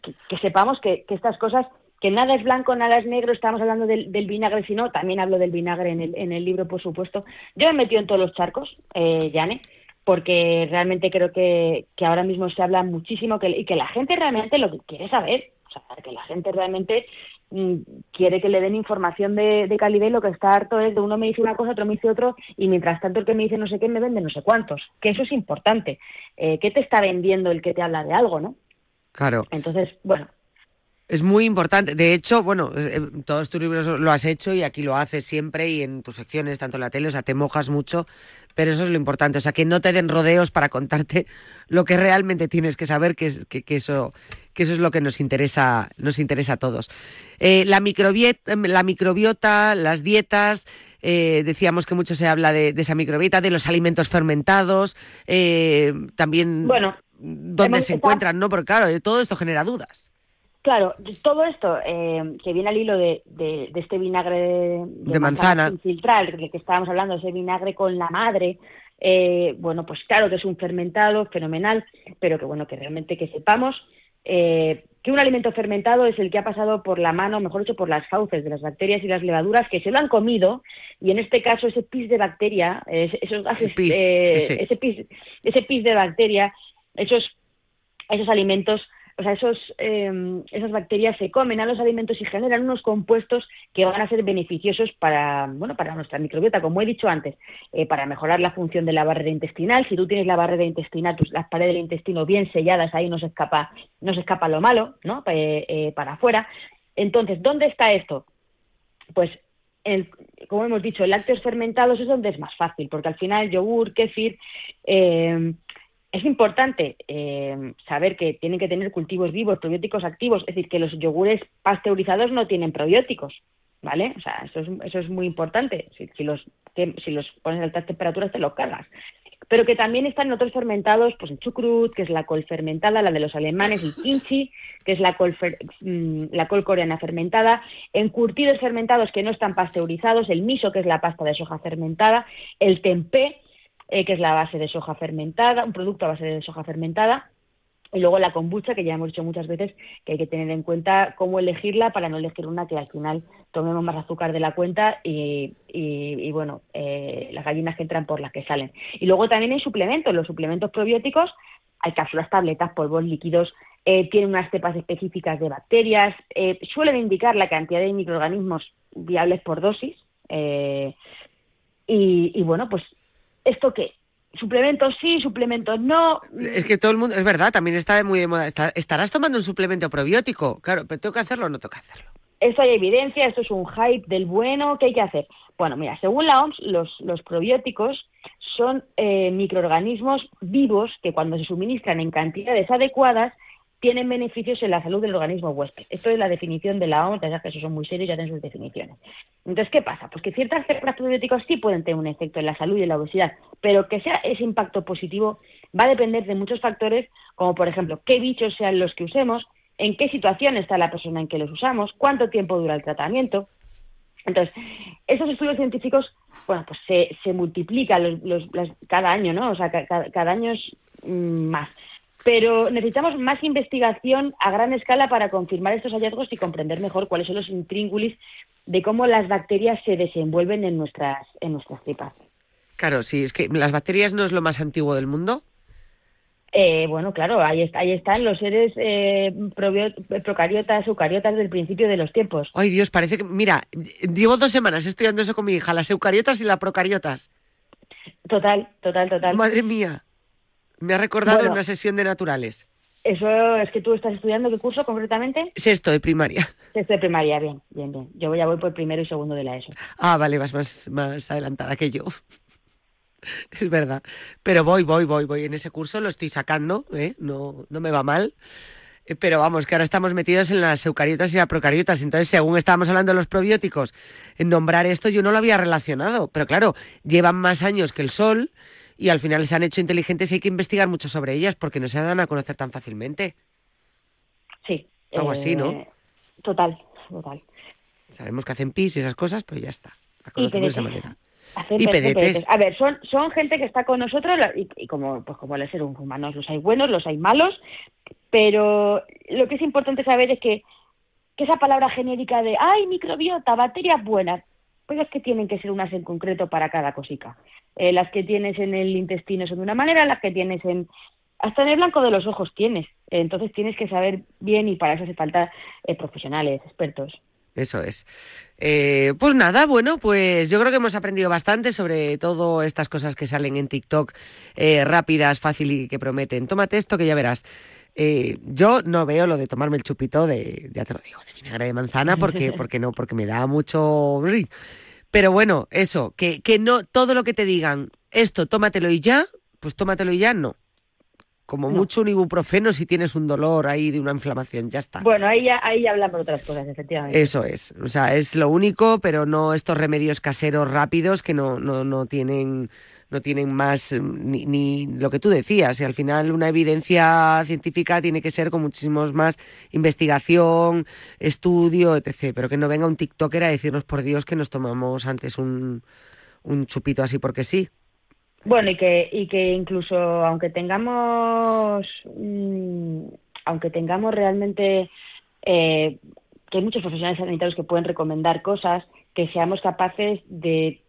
que, sepamos que, que estas cosas, que nada es blanco, nada es negro, estamos hablando del, del vinagre, si no, también hablo del vinagre en el, en el libro, por supuesto. Yo me he metido en todos los charcos, eh, Yane, porque realmente creo que, que ahora mismo se habla muchísimo que, y que la gente realmente lo que quiere saber, o sea, que la gente realmente mm, quiere que le den información de, de calidad y lo que está harto es de uno me dice una cosa, otro me dice otro y mientras tanto el que me dice no sé qué me vende no sé cuántos, que eso es importante. Eh, ¿Qué te está vendiendo el que te habla de algo, no? Claro. Entonces, bueno, Es muy importante. De hecho, bueno, eh, en todos tus libros lo has hecho y aquí lo haces siempre y en tus secciones, tanto en la tele, o sea, te mojas mucho, pero eso es lo importante, o sea, que no te den rodeos para contarte lo que realmente tienes que saber, que, es, que, que eso, que eso es lo que nos interesa, nos interesa a todos. Eh, la, microbiet- la microbiota, las dietas, eh, decíamos que mucho se habla de, de esa microbiota, de los alimentos fermentados, eh, también Bueno, dónde se encuentran, ¿no? Porque claro, todo esto genera dudas. Claro, todo esto eh, que viene al hilo de, de- de este vinagre de, De manzana. sin filtrar, del que estábamos hablando, ese vinagre con la madre, eh, bueno, pues claro que es un fermentado fenomenal, pero que bueno, que realmente que sepamos eh, que un alimento fermentado es el que ha pasado por la mano, mejor dicho, por las fauces de las bacterias y las levaduras que se lo han comido, y en este caso ese pis de bacteria, eh, esos gases, pis, eh, ese. ese pis, ese pis de bacteria, esos esos alimentos, o sea, esos, eh, esas bacterias se comen a los alimentos y generan unos compuestos que van a ser beneficiosos para, bueno, para nuestra microbiota, como he dicho antes, eh, para mejorar la función de la barrera intestinal. Si tú tienes la barrera intestinal, tus, las paredes del intestino bien selladas, ahí no se escapa, no se escapa lo malo, ¿no? Eh, eh, para afuera. Entonces, ¿dónde está esto? Pues el- como hemos dicho, lácteos fermentados es donde es más fácil, porque al final yogur, kéfir, eh, es importante eh, saber que tienen que tener cultivos vivos, probióticos activos, es decir, que los yogures pasteurizados no tienen probióticos, ¿vale? O sea, eso es, eso es muy importante. Si, los, que- si los pones a altas temperaturas te los cargas. Pero que también están otros fermentados, pues el chucrut, que es la col fermentada, la de los alemanes, el kimchi, que es la col, fer- mm, la col coreana fermentada, encurtidos fermentados que no están pasteurizados, el miso, que es la pasta de soja fermentada, el tempeh, eh, que es la base de soja fermentada, un producto a base de soja fermentada, y luego la kombucha, que ya hemos dicho muchas veces que hay que tener en cuenta cómo elegirla para no elegir una que al final tomemos más azúcar de la cuenta y, y- bueno, eh, las gallinas que entran por las que salen. Y luego también hay suplementos, los suplementos probióticos, hay cápsulas, tabletas, polvos líquidos, eh, tienen unas cepas específicas de bacterias, eh, suelen indicar la cantidad de microorganismos viables por dosis. eh, y, y bueno, pues, ¿esto qué? Suplementos sí, suplementos no. Es que todo el mundo, es verdad, también está muy de moda. Estarás tomando un suplemento probiótico. Claro, pero tengo que hacerlo o no tengo que hacerlo. esto hay evidencia, esto es un hype del bueno, ¿qué hay que hacer? Bueno, mira, según la OMS, los, los probióticos son eh, microorganismos vivos que cuando se suministran en cantidades adecuadas tienen beneficios en la salud del organismo huésped. Esto es la definición de la OMS, ya que esos son muy serios y ya tienen sus definiciones. Entonces, ¿qué pasa? Pues que ciertas cepas probióticos sí pueden tener un efecto en la salud y en la obesidad, pero que sea ese impacto positivo va a depender de muchos factores, como por ejemplo, qué bichos sean los que usemos, en qué situación está la persona en que los usamos, cuánto tiempo dura el tratamiento. Entonces, estos estudios científicos, bueno, pues se, se multiplican los, los- las- cada año, ¿no? O sea, ca- ca- cada, año es mm, más. Pero necesitamos más investigación a gran escala para confirmar estos hallazgos y comprender mejor cuáles son los intríngulis de cómo las bacterias se desenvuelven en nuestras, en nuestras tripas. Claro, sí, es que las bacterias no es lo más antiguo del mundo. Eh, bueno, claro, ahí, está, ahí están los seres eh, procariotas, eucariotas del principio de los tiempos. Ay, Dios, parece que. Mira, llevo dos semanas estudiando eso con mi hija, las eucariotas y las procariotas. Total, total, total. Madre mía. Me ha recordado Bueno. una sesión de naturales. Eso es que tú estás estudiando, ¿qué curso concretamente? Sexto de primaria. Sexto de primaria, bien, bien, bien. Yo ya voy por primero y segundo de la ESO. Ah, vale, vas más, más adelantada que yo. Es verdad. Pero voy, voy, voy, voy. En ese curso lo estoy sacando, ¿eh? No, no me va mal. Eh, Pero vamos, que ahora estamos metidos en las eucariotas y las procariotas. Entonces, según estábamos hablando de los probióticos, en nombrar esto yo no lo había relacionado. Pero claro, llevan más años que el sol y al final se han hecho inteligentes y hay que investigar mucho sobre ellas porque no se dan a conocer tan fácilmente. Sí. Algo así, ¿no? Eh, Total, total. Sabemos que hacen pis y esas cosas, pues ya está. La conocemos de esa manera. Hacen Y pe- pedetes. pedetes. A ver, son, son gente que está con nosotros y como, pues como los seres humanos, los hay buenos, los hay malos, pero lo que es importante saber es que, que esa palabra genérica de, ay, microbiota, bacterias buenas, pues es que tienen que ser unas en concreto para cada cosica. Eh, las que tienes en el intestino son de una manera, las que tienes en... Hasta en el blanco de los ojos tienes. Entonces tienes que saber bien y para eso hace falta eh, profesionales, expertos. Eso es. Eh, pues nada, bueno, pues yo creo que hemos aprendido bastante sobre todo estas cosas que salen en TikTok, eh, rápidas, fácil y que prometen. Tómate esto que ya verás. Eh, yo no veo lo de tomarme el chupito de, ya te lo digo, de vinagre de manzana, porque, porque no, porque me da mucho... Pero bueno, eso, que, que no todo lo que te digan, esto, tómatelo y ya, pues tómatelo y ya, no. Como No. mucho un ibuprofeno si tienes un dolor ahí de una inflamación, ya está. Bueno, ahí ya, ahí ya hablamos de otras cosas, efectivamente. Eso es, o sea, es lo único, pero no estos remedios caseros rápidos que no, no, no tienen no tienen más mm, ni, ni lo que tú decías, y al final una evidencia científica tiene que ser con muchísimos más investigación, estudio, etc. Pero que no venga un TikToker a decirnos por Dios que nos tomamos antes un, un chupito así porque sí. Bueno, y que, y que incluso aunque tengamos, mm, aunque tengamos realmente, eh, que hay muchos profesionales sanitarios que pueden recomendar cosas, que seamos capaces de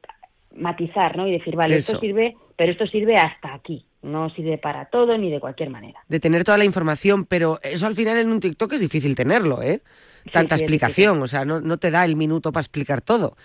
matizar, ¿no? Y decir, vale, Eso. esto sirve, pero esto sirve hasta aquí, no sirve para todo ni de cualquier manera. de tener toda la información, pero eso al final en un TikTok es difícil tenerlo, ¿eh? Tanta sí, explicación, o sea, no, no te da el minuto para explicar todo.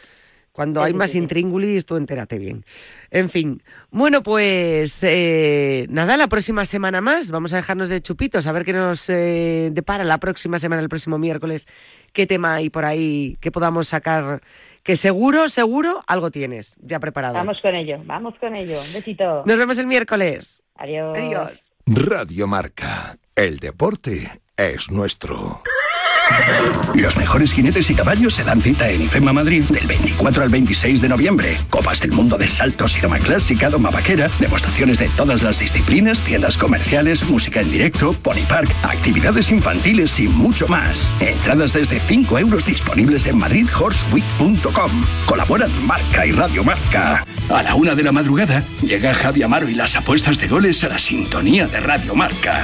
Cuando hay más intríngulis, tú entérate bien. En fin, bueno, pues eh, nada, la próxima semana más. Vamos a dejarnos de chupitos, a ver qué nos eh, depara la próxima semana, el próximo miércoles. ¿Qué tema hay por ahí que podamos sacar? Que seguro, seguro, algo tienes ya preparado. Vamos con ello, vamos con ello. Un besito. Nos vemos el miércoles. Adiós. Adiós. Radio Marca. El deporte es nuestro. Los mejores jinetes y caballos se dan cita en IFEMA Madrid del 24 al 26 de noviembre. Copas del mundo de saltos y doma clásica, doma vaquera, demostraciones de todas las disciplinas, tiendas comerciales, música en directo, pony park, actividades infantiles y mucho más. Entradas desde 5 euros disponibles en madridhorseweek.com. Colaboran Marca y Radio Marca. A la una de la madrugada llega Javi Amaro y las apuestas de goles a la sintonía de Radio Marca.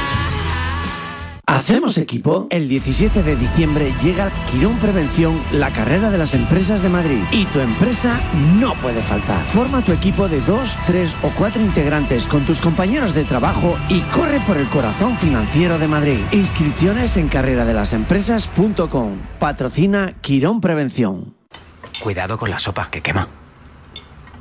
¿Hacemos equipo? El 17 de diciembre llega Quirón Prevención, la carrera de las empresas de Madrid. Y tu empresa no puede faltar. Forma tu equipo de dos, tres o cuatro integrantes con tus compañeros de trabajo y corre por el corazón financiero de Madrid. Inscripciones en carreradelasempresas.com. Patrocina Quirón Prevención. Cuidado con la sopa, que quema.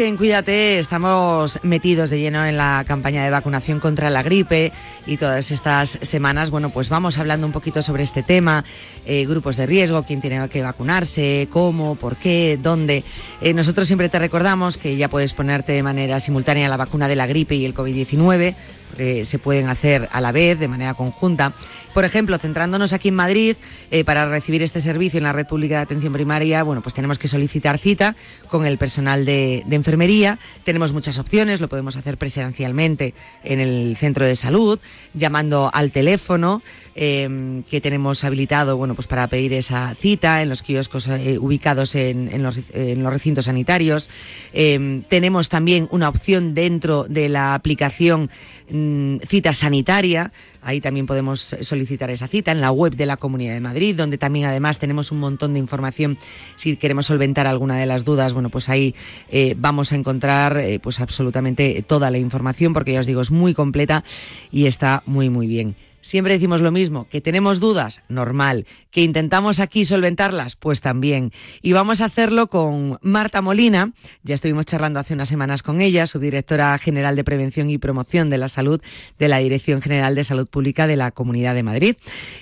Que Cuídate estamos metidos de lleno en la campaña de vacunación contra la gripe y todas estas semanas, bueno, pues vamos hablando un poquito sobre este tema, eh, grupos de riesgo, quién tiene que vacunarse, cómo, por qué, dónde. Eh, nosotros siempre te recordamos que ya puedes ponerte de manera simultánea la vacuna de la gripe y el COVID-19, se pueden hacer a la vez, de manera conjunta. Por ejemplo, centrándonos aquí en Madrid, eh, para recibir este servicio en la red pública de atención primaria, bueno, pues tenemos que solicitar cita con el personal de, enfermería. Tenemos muchas opciones, lo podemos hacer presencialmente en el centro de salud, llamando al teléfono em, que tenemos habilitado, bueno, pues para pedir esa cita en los kioscos eh, ubicados en, los, recintos sanitarios. Em, tenemos también una opción dentro de la aplicación mm, cita sanitaria Ahí también podemos solicitar esa cita en la web de la Comunidad de Madrid, donde también además tenemos un montón de información. Si queremos solventar alguna de las dudas, bueno, pues ahí eh, vamos a encontrar eh, pues absolutamente toda la información, porque ya os digo, es muy completa y está muy, muy bien. Siempre decimos lo mismo, que tenemos dudas, normal, que intentamos aquí solventarlas, pues también. Y vamos a hacerlo con Marta Molina, ya estuvimos charlando hace unas semanas con ella, subdirectora general de Prevención y Promoción de la Salud de la Dirección General de Salud Pública de la Comunidad de Madrid.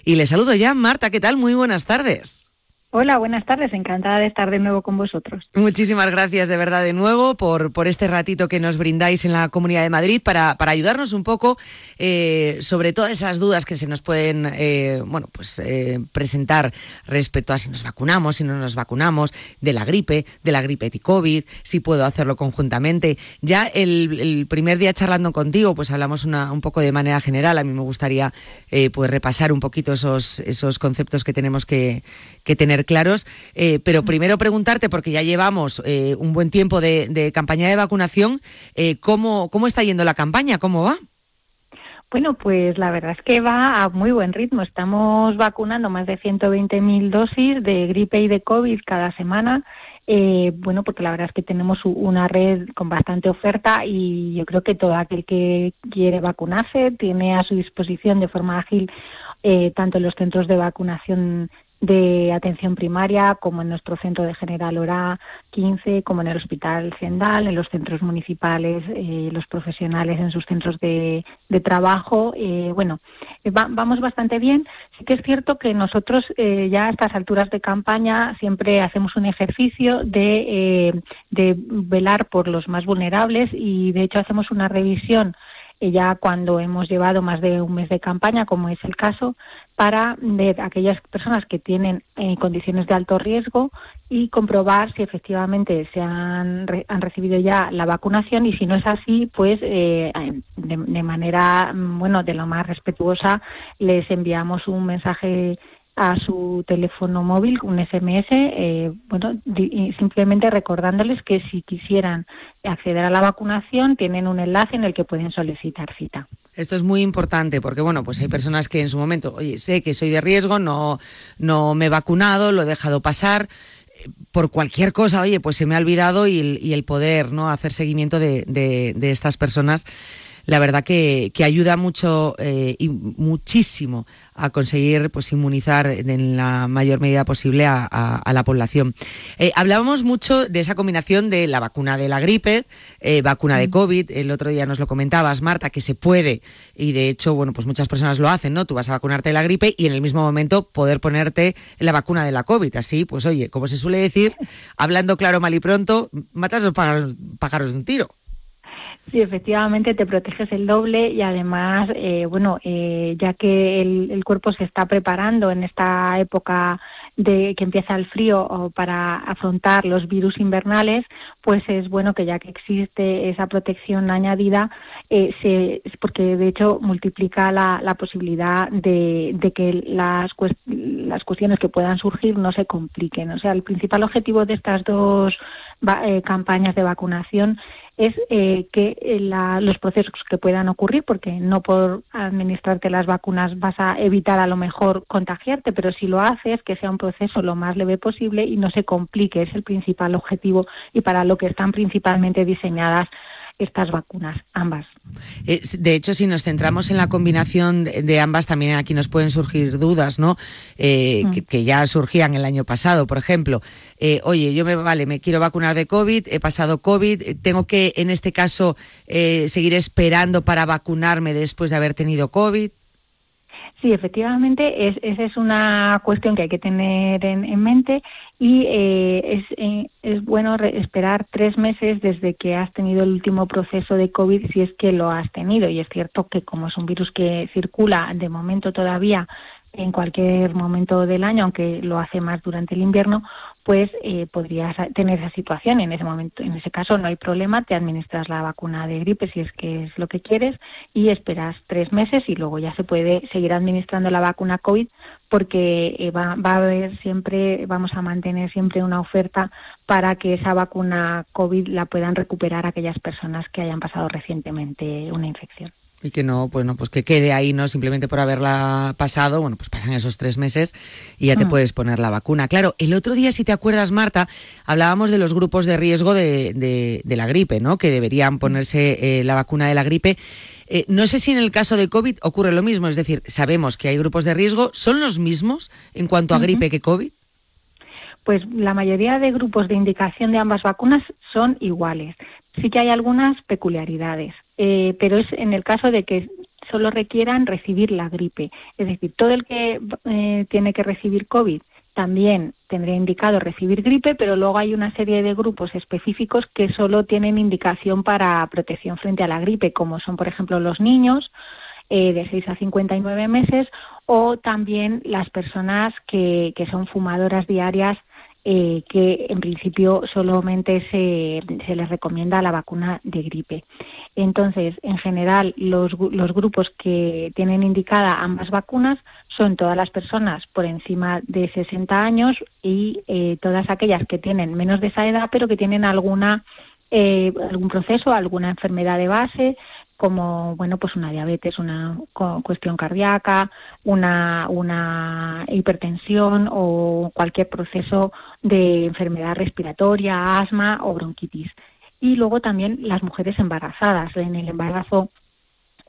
Y le saludo ya, Marta, ¿qué tal? Muy buenas tardes. Hola, buenas tardes. Encantada de estar de nuevo con vosotros. Muchísimas gracias de verdad de nuevo por, por este ratito que nos brindáis en la Comunidad de Madrid para, para ayudarnos un poco eh, sobre todas esas dudas que se nos pueden eh, bueno, pues, eh, presentar respecto a si nos vacunamos, si no nos vacunamos, de la gripe, de la gripe y COVID, si puedo hacerlo conjuntamente. Ya el, primer día charlando contigo, pues hablamos una, un poco de manera general. A mí me gustaría pues repasar un poquito esos, esos conceptos que tenemos que, que tener claros. Eh, pero primero preguntarte, porque ya llevamos eh, un buen tiempo de, campaña de vacunación, eh, ¿cómo, ¿cómo está yendo la campaña? ¿Cómo va? Bueno, pues la verdad es que va a muy buen ritmo. Estamos vacunando más de 120.000 dosis de gripe y de COVID cada semana. bueno, porque la verdad es que tenemos una red con bastante oferta y yo creo que todo aquel que quiere vacunarse tiene a su disposición de forma ágil tanto en los centros de vacunación de atención primaria, como en nuestro centro de General Hora 15, como en el Hospital Cendal, en los centros municipales, eh, los profesionales en sus centros de, trabajo. Eh, bueno, eh, vamos bastante bien. Sí que es cierto que nosotros ya a estas alturas de campaña siempre hacemos un ejercicio de, de velar por los más vulnerables y de hecho hacemos una revisión ya cuando hemos llevado más de un mes de campaña, como es el caso, para ver aquellas personas que tienen eh, condiciones de alto riesgo y comprobar si efectivamente se han, han recibido ya la vacunación y si no es así, pues eh, de, de manera, mm, bueno, de lo más respetuosa, les enviamos un mensaje a su teléfono móvil un SMS, eh, bueno, simplemente recordándoles que si quisieran acceder a la vacunación tienen un enlace en el que pueden solicitar cita. Esto es muy importante porque, bueno, pues hay personas que en su momento, oye, sé que soy de riesgo, no, no me he vacunado, lo he dejado pasar eh, por cualquier cosa, oye, pues se me ha olvidado y, el poder no hacer seguimiento de, de estas personas la verdad que, ayuda mucho eh, y muchísimo a conseguir pues inmunizar en la mayor medida posible a, la población. Eh, hablábamos mucho de esa combinación de la vacuna de la gripe, eh, vacuna de COVID. El otro día nos lo comentabas, Marta, que se puede y de hecho, bueno, pues muchas personas lo hacen, ¿no? Tú vas a vacunarte de la gripe y en el mismo momento poder ponerte la vacuna de la COVID. Así, pues oye, como se suele decir, hablando claro, mal y pronto, matas los pájaros de un tiro. Sí, efectivamente te proteges el doble y además, eh, bueno, eh, ya que el, cuerpo se está preparando en esta época de que empieza el frío para afrontar los virus invernales, pues es bueno que ya que existe esa protección añadida, eh, se, porque de hecho multiplica la, la posibilidad de, que las, las cuestiones que puedan surgir no se compliquen. O sea, el principal objetivo de estas dos eh, campañas de vacunación es eh, que eh, los procesos que puedan ocurrir, porque no por administrarte las vacunas vas a evitar a lo mejor contagiarte, pero si lo haces, que sea un proceso lo más leve posible y no se complique, es el principal objetivo y para lo que están principalmente diseñadas estas vacunas, ambas. Eh, de hecho, si nos centramos en la combinación de ambas, también aquí nos pueden surgir dudas, ¿no? Eh, Mm. que, que ya surgían el año pasado, por ejemplo. Eh, oye, yo me vale, me quiero vacunar de COVID, he pasado COVID, tengo que, en este caso, seguir esperando para vacunarme después de haber tenido COVID. Sí, efectivamente, es, esa es una cuestión que hay que tener en, en mente y eh, es, eh, es bueno re- esperar tres meses desde que has tenido el último proceso de COVID, si es que lo has tenido. Y es cierto que como es un virus que circula de momento todavía en cualquier momento del año, aunque lo hace más durante el invierno, pues eh, podrías tener esa situación. En ese momento, en ese caso, no hay problema. Te administras la vacuna de gripe si es que es lo que quieres y esperas tres meses y luego ya se puede seguir administrando la vacuna COVID porque eh, va, va a haber siempre, vamos a mantener siempre una oferta para que esa vacuna COVID la puedan recuperar aquellas personas que hayan pasado recientemente una infección. Y que no, pues no, pues que quede ahí, ¿no? Simplemente por haberla pasado, bueno, pues pasan esos tres meses y ya te Mm. puedes poner la vacuna. Claro, el otro día, si te acuerdas, Marta, hablábamos de los grupos de riesgo de, de- de la gripe, ¿no? Que deberían ponerse eh, la vacuna de la gripe. Eh, no sé si en el caso de COVID ocurre lo mismo, es decir, sabemos que hay grupos de riesgo, ¿son los mismos en cuanto a gripe que COVID? Pues la mayoría de grupos de indicación de ambas vacunas son iguales. Sí que hay algunas peculiaridades, eh, pero es en el caso de que solo requieran recibir la gripe. Es decir, todo el que eh, tiene que recibir COVID también tendría indicado recibir gripe, pero luego hay una serie de grupos específicos que solo tienen indicación para protección frente a la gripe, como son, por ejemplo, los niños, eh, de 6 a 59 meses o también las personas que, que son fumadoras diarias eh, que en principio solamente se, se les recomienda la vacuna de gripe. Entonces, en general, los, grupos que tienen indicada ambas vacunas son todas las personas por encima de 60 años y eh, todas aquellas que tienen menos de esa edad, pero que tienen alguna eh, algún proceso, alguna enfermedad de base, como bueno pues una diabetes, una cuestión cardíaca, una, una hipertensión o cualquier proceso de enfermedad respiratoria, asma o bronquitis. Y luego también las mujeres embarazadas. En el embarazo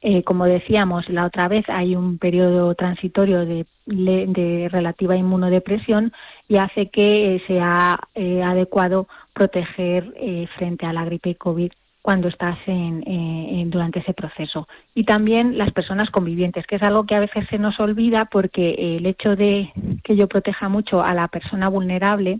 eh, como decíamos la otra vez, hay un periodo transitorio de, de relativa inmunodepresión y hace que eh, sea eh, adecuado proteger eh, frente a la gripe COVID cuando estás en, eh, durante ese proceso. Y también las personas convivientes, que es algo que a veces se nos olvida porque el hecho de que yo proteja mucho a la persona vulnerable,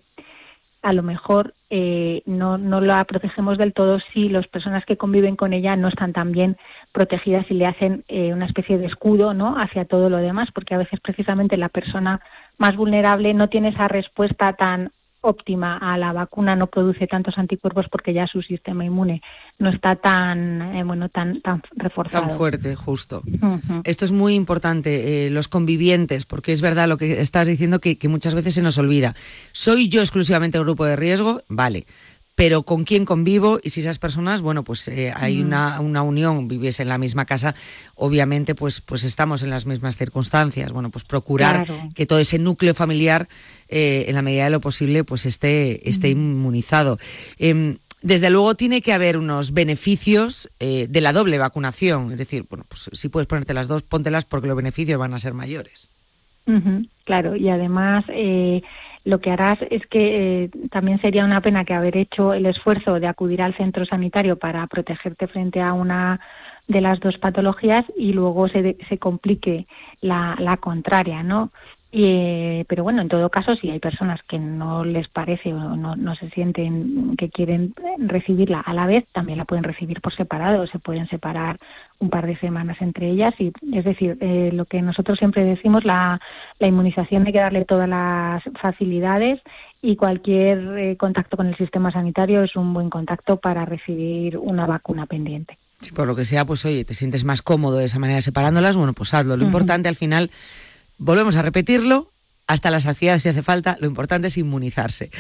a lo mejor eh, no, no la protegemos del todo si las personas que conviven con ella no están tan bien protegidas y le hacen eh, una especie de escudo ¿no? hacia todo lo demás, porque a veces precisamente la persona más vulnerable no tiene esa respuesta tan óptima a la vacuna, no produce tantos anticuerpos porque ya su sistema inmune no está tan eh, bueno tan tan reforzado. Tan fuerte, justo. Esto es muy importante, eh, los convivientes, porque es verdad lo que estás diciendo que, que muchas veces se nos olvida. ¿Soy yo exclusivamente el grupo de riesgo? Vale. Pero con quién convivo y si esas personas, bueno, pues eh, hay Mm. una, una unión, viviese en la misma casa, obviamente pues, pues estamos en las mismas circunstancias. Bueno, pues procurar Claro. que todo ese núcleo familiar, eh, en la medida de lo posible, pues esté, esté inmunizado. Em, desde luego tiene que haber unos beneficios eh, de la doble vacunación. Es decir, bueno, pues si puedes ponerte las dos, póntelas porque los beneficios van a ser mayores. Claro, y además eh, lo que harás es que eh, también sería una pena que haber hecho el esfuerzo de acudir al centro sanitario para protegerte frente a una de las dos patologías y luego se, se complique la, la contraria, ¿no? Y, eh, pero bueno, en todo caso, si hay personas que no les parece o no, no se sienten que quieren recibirla a la vez, también la pueden recibir por separado, se pueden separar un par de semanas entre ellas. y Es decir, eh, lo que nosotros siempre decimos, la, la inmunización hay que darle todas las facilidades y cualquier eh, contacto con el sistema sanitario es un buen contacto para recibir una vacuna pendiente. Si por lo que sea, pues oye, te sientes más cómodo de esa manera separándolas, bueno, pues hazlo. Lo importante al final, volvemos a repetirlo, hasta la saciedad si hace falta, lo importante es inmunizarse.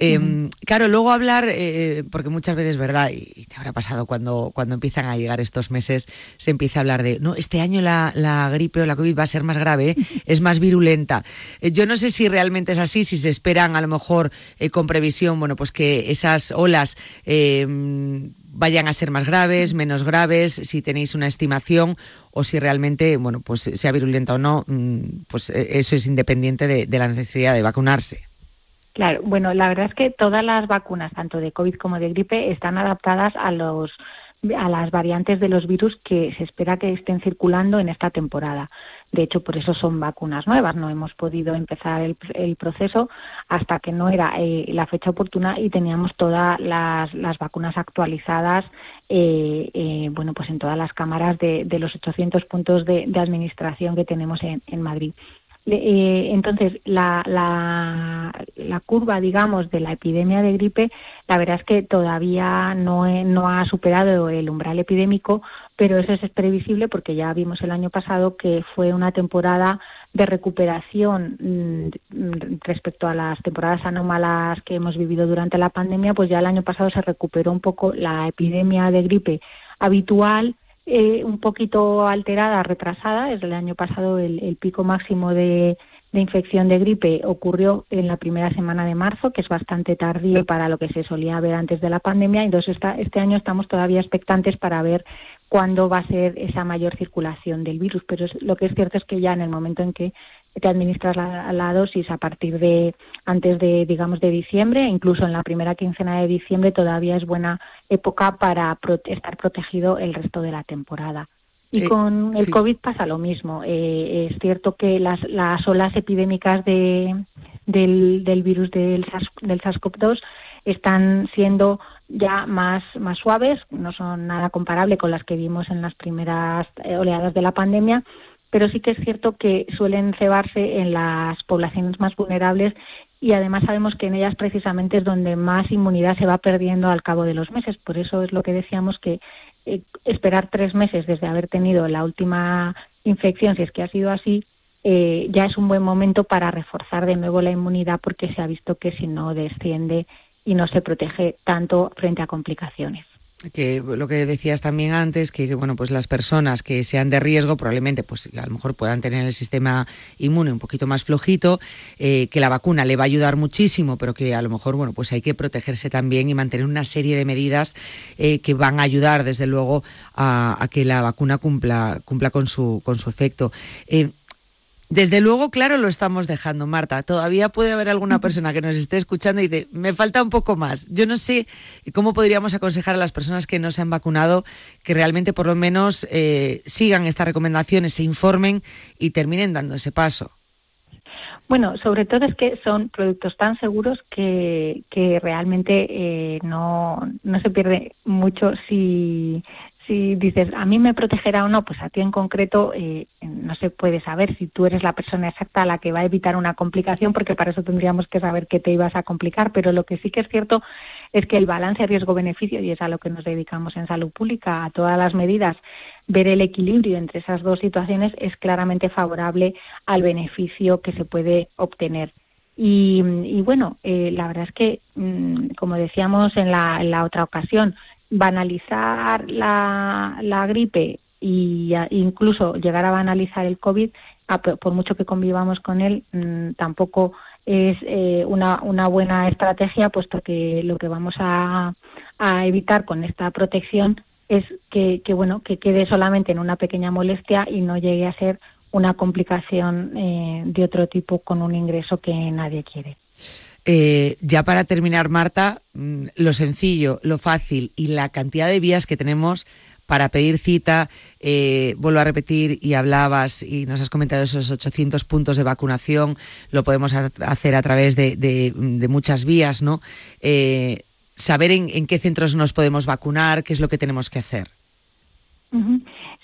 Eh, claro, luego hablar, eh, porque muchas veces, ¿verdad? Y te habrá pasado cuando, cuando empiezan a llegar estos meses, se empieza a hablar de, no, este año la, la gripe o la COVID va a ser más grave, es más virulenta. Eh, yo no sé si realmente es así, si se esperan a lo mejor eh, con previsión, bueno, pues que esas olas eh, vayan a ser más graves, menos graves, si tenéis una estimación o si realmente, bueno, pues sea virulenta o no, mm, pues eh, eso es independiente de, de la necesidad de vacunarse. Claro, bueno, la verdad es que todas las vacunas, tanto de COVID como de gripe, están adaptadas a los a las variantes de los virus que se espera que estén circulando en esta temporada. De hecho, por eso son vacunas nuevas. No hemos podido empezar el, el proceso hasta que no era eh, la fecha oportuna y teníamos todas las, las vacunas actualizadas, eh, eh, bueno, pues en todas las cámaras de, de los 800 puntos de, de administración que tenemos en, en Madrid. Eh, entonces, la, la, la, curva, digamos, de la epidemia de gripe, la verdad es que todavía no, he, no ha superado el umbral epidémico, pero eso es previsible porque ya vimos el año pasado que fue una temporada de recuperación mmm, respecto a las temporadas anómalas que hemos vivido durante la pandemia, pues ya el año pasado se recuperó un poco la epidemia de gripe habitual eh, un poquito alterada, retrasada. Desde el año pasado el, el pico máximo de, de, infección de gripe ocurrió en la primera semana de marzo, que es bastante tardío para lo que se solía ver antes de la pandemia. Entonces esta, este año estamos todavía expectantes para ver cuándo va a ser esa mayor circulación del virus. Pero es, lo que es cierto es que ya en el momento en que te administras la, la, dosis a partir de antes de digamos de diciembre incluso en la primera quincena de diciembre todavía es buena época para prote estar protegido el resto de la temporada y eh, con el sí. covid pasa lo mismo eh, es cierto que las, las olas epidémicas de, del, del virus del, SARS, del SARS-CoV-2 están siendo ya más, más suaves, no son nada comparable con las que vimos en las primeras eh, oleadas de la pandemia, pero sí que es cierto que suelen cebarse en las poblaciones más vulnerables y además sabemos que en ellas precisamente es donde más inmunidad se va perdiendo al cabo de los meses. Por eso es lo que decíamos que eh, esperar tres meses desde haber tenido la última infección, si es que ha sido así, eh, ya es un buen momento para reforzar de nuevo la inmunidad porque se ha visto que si no desciende y no se protege tanto frente a complicaciones que lo que decías también antes, que bueno, pues las personas que sean de riesgo probablemente pues a lo mejor puedan tener el sistema inmune un poquito más flojito, eh, que la vacuna le va a ayudar muchísimo, pero que a lo mejor bueno, pues hay que protegerse también y mantener una serie de medidas eh, que van a ayudar desde luego a, que la vacuna cumpla cumpla con su con su efecto. Eh, desde luego, claro, lo estamos dejando, Marta. Todavía puede haber alguna persona que nos esté escuchando y dice, me falta un poco más. Yo no sé cómo podríamos aconsejar a las personas que no se han vacunado que realmente por lo menos eh, sigan estas recomendaciones, se informen y terminen dando ese paso. Bueno, sobre todo es que son productos tan seguros que, que realmente eh, no, no se pierde mucho si, si dices a mí me protegerá o no, pues a ti en concreto eh, no se puede saber si tú eres la persona exacta a la que va a evitar una complicación, porque para eso tendríamos que saber qué te ibas a complicar. Pero lo que sí que es cierto es que el balance riesgo-beneficio, y es a lo que nos dedicamos en salud pública, a todas las medidas, ver el equilibrio entre esas dos situaciones es claramente favorable al beneficio que se puede obtener. Y, y bueno, eh, la verdad es que, mmm, como decíamos en la, en la otra ocasión, banalizar la, la gripe y incluso llegar a banalizar el COVID, por mucho que convivamos con él, mmm, tampoco es eh, una, una buena estrategia, puesto que lo que vamos a, a evitar con esta protección es que, que, bueno que quede solamente en una pequeña molestia y no llegue a ser una complicación eh, de otro tipo con un ingreso que nadie quiere. Eh, ya para terminar, Marta, mm, lo sencillo, lo fácil y la cantidad de vías que tenemos para pedir cita, eh, vuelvo a repetir, y hablabas y nos has comentado esos 800 puntos de vacunación, lo podemos hacer a través de, muchas vías, ¿no? Eh, saber en, qué centros nos podemos vacunar, qué es lo que tenemos que hacer.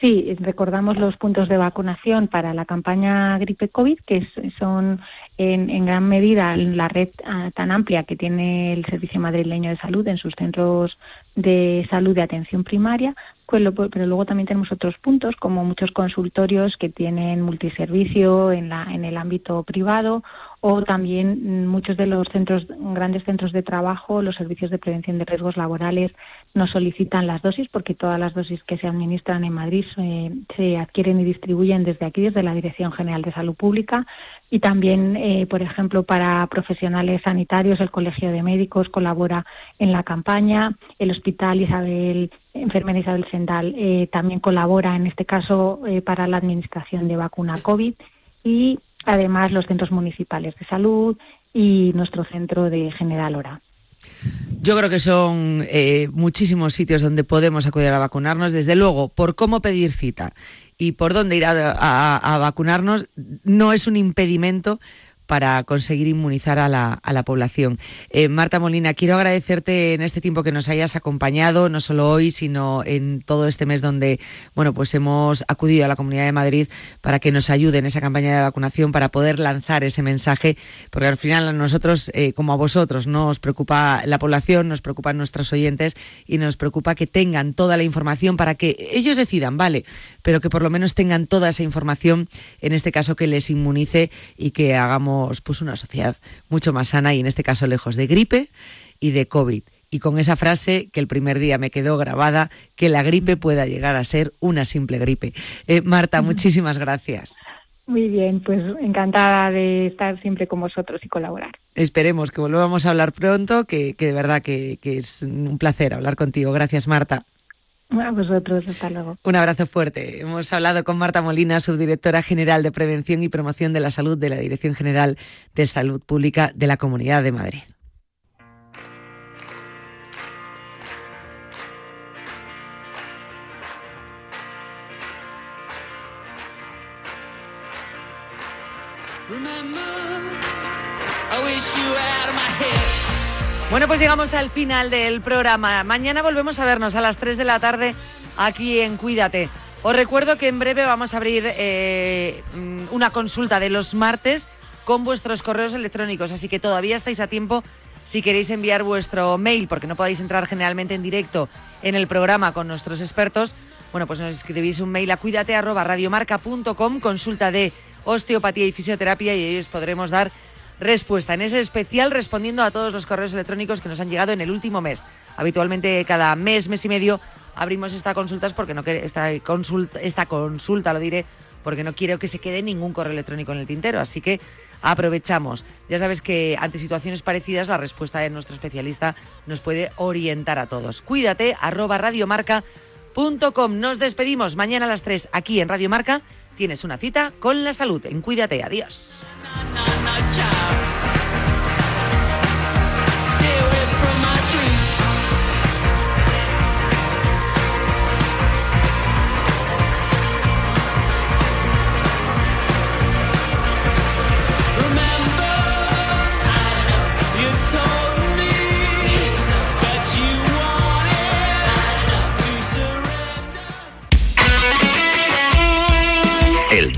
Sí, recordamos los puntos de vacunación para la campaña gripe COVID, que son en, en gran medida la red uh, tan amplia que tiene el Servicio Madrileño de Salud en sus centros de salud de atención primaria, pues pero luego también tenemos otros puntos, como muchos consultorios que tienen multiservicio en, la, en el ámbito privado o también mm, muchos de los centros, grandes centros de trabajo, los servicios de prevención de riesgos laborales nos solicitan las dosis porque todas las dosis que se administran en Madrid se, adquieren y distribuyen desde aquí, desde la Dirección General de Salud Pública. Y también, eh, por ejemplo, para profesionales sanitarios, el Colegio de Médicos colabora en la campaña, el Hospital Isabel, Enfermera Isabel Sendal eh, también colabora en este caso eh, para la administración de vacuna COVID. Y además los centros municipales de salud y nuestro centro de General Hora. Yo creo que son eh, muchísimos sitios donde podemos acudir a vacunarnos. Desde luego, por cómo pedir cita y por dónde ir a vacunarnos, no es un impedimento para conseguir inmunizar a la, a la población. Eh, Marta Molina, quiero agradecerte en este tiempo que nos hayas acompañado, no solo hoy, sino en todo este mes donde bueno, pues hemos acudido a la Comunidad de Madrid para que nos ayude en esa campaña de vacunación, para poder lanzar ese mensaje, porque al final a nosotros, eh, como a vosotros, nos preocupa la población, nos preocupan nuestros oyentes y nos preocupa que tengan toda la información para que ellos decidan, vale, pero que por lo menos tengan toda esa información, en este caso que les inmunice y que hagamos pues una sociedad mucho más sana y en este caso lejos de gripe y de COVID. Y con esa frase que el primer día me quedó grabada, que la gripe pueda llegar a ser una simple gripe. Eh, Marta, muchísimas gracias. Muy bien, pues encantada de estar siempre con vosotros y colaborar. Esperemos que volvamos a hablar pronto, que, de verdad que es un placer hablar contigo. Gracias, Marta. A vosotros, hasta luego. Un abrazo fuerte. Hemos hablado con Marta Molina, subdirectora general de Prevención y Promoción de la Salud de la Dirección General de Salud Pública de la Comunidad de Madrid. Bueno, pues llegamos al final del programa. Mañana volvemos a vernos a las 3 de la tarde aquí en Cuídate. Os recuerdo que en breve vamos a abrir eh, mm, una consulta de los martes con vuestros correos electrónicos, así que todavía estáis a tiempo si queréis enviar vuestro mail, porque no podéis entrar generalmente en directo en el programa con nuestros expertos. Bueno, pues nos escribís un mail a cuídate@radiomarca.com, consulta de osteopatía y fisioterapia y ahí os podremos dar respuesta. En ese especial respondiendo a todos los correos electrónicos que nos han llegado en el último mes. Habitualmente cada mes, mes y medio abrimos esta consulta porque no esta consulta, esta consulta lo diré porque no quiero que se quede ningún correo electrónico en el tintero, así que aprovechamos. Ya sabes que ante situaciones parecidas la respuesta de nuestro especialista nos puede orientar a todos. Cuídate, arroba radiomarca.com. Nos despedimos mañana a las 3 aquí en Radio Marca. Tienes una cita con la salud. En Cuídate. Adiós.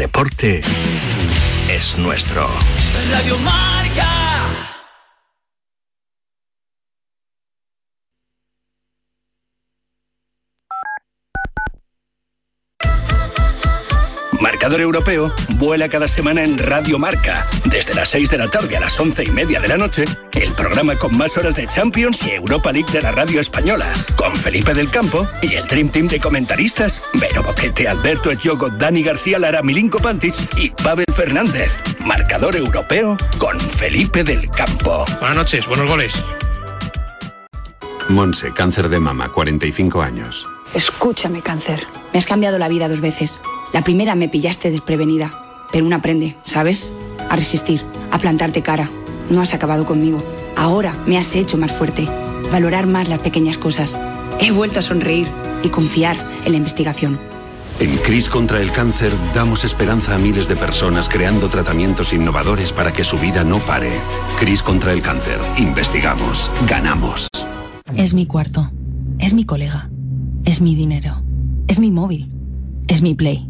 Deporte es nuestro. Radio. Marcador Europeo vuela cada semana en Radio Marca. Desde las 6 de la tarde a las 11 y media de la noche, el programa con más horas de Champions y Europa League de la radio española. Con Felipe del Campo y el Dream Team de comentaristas: Vero Boquete, Alberto Echogo, Dani García Lara, Milinko Pantic y Pavel Fernández. Marcador Europeo con Felipe del Campo. Buenas noches, buenos goles. Monse, cáncer de mama, 45 años. Escúchame, cáncer. Me has cambiado la vida dos veces. La primera me pillaste desprevenida, pero uno aprende, ¿sabes? A resistir, a plantarte cara. No has acabado conmigo. Ahora me has hecho más fuerte, valorar más las pequeñas cosas. He vuelto a sonreír y confiar en la investigación. En CRIS contra el cáncer damos esperanza a miles de personas creando tratamientos innovadores para que su vida no pare. CRIS contra el cáncer. Investigamos. Ganamos. Es mi cuarto. Es mi colega. Es mi dinero. Es mi móvil. Es mi play.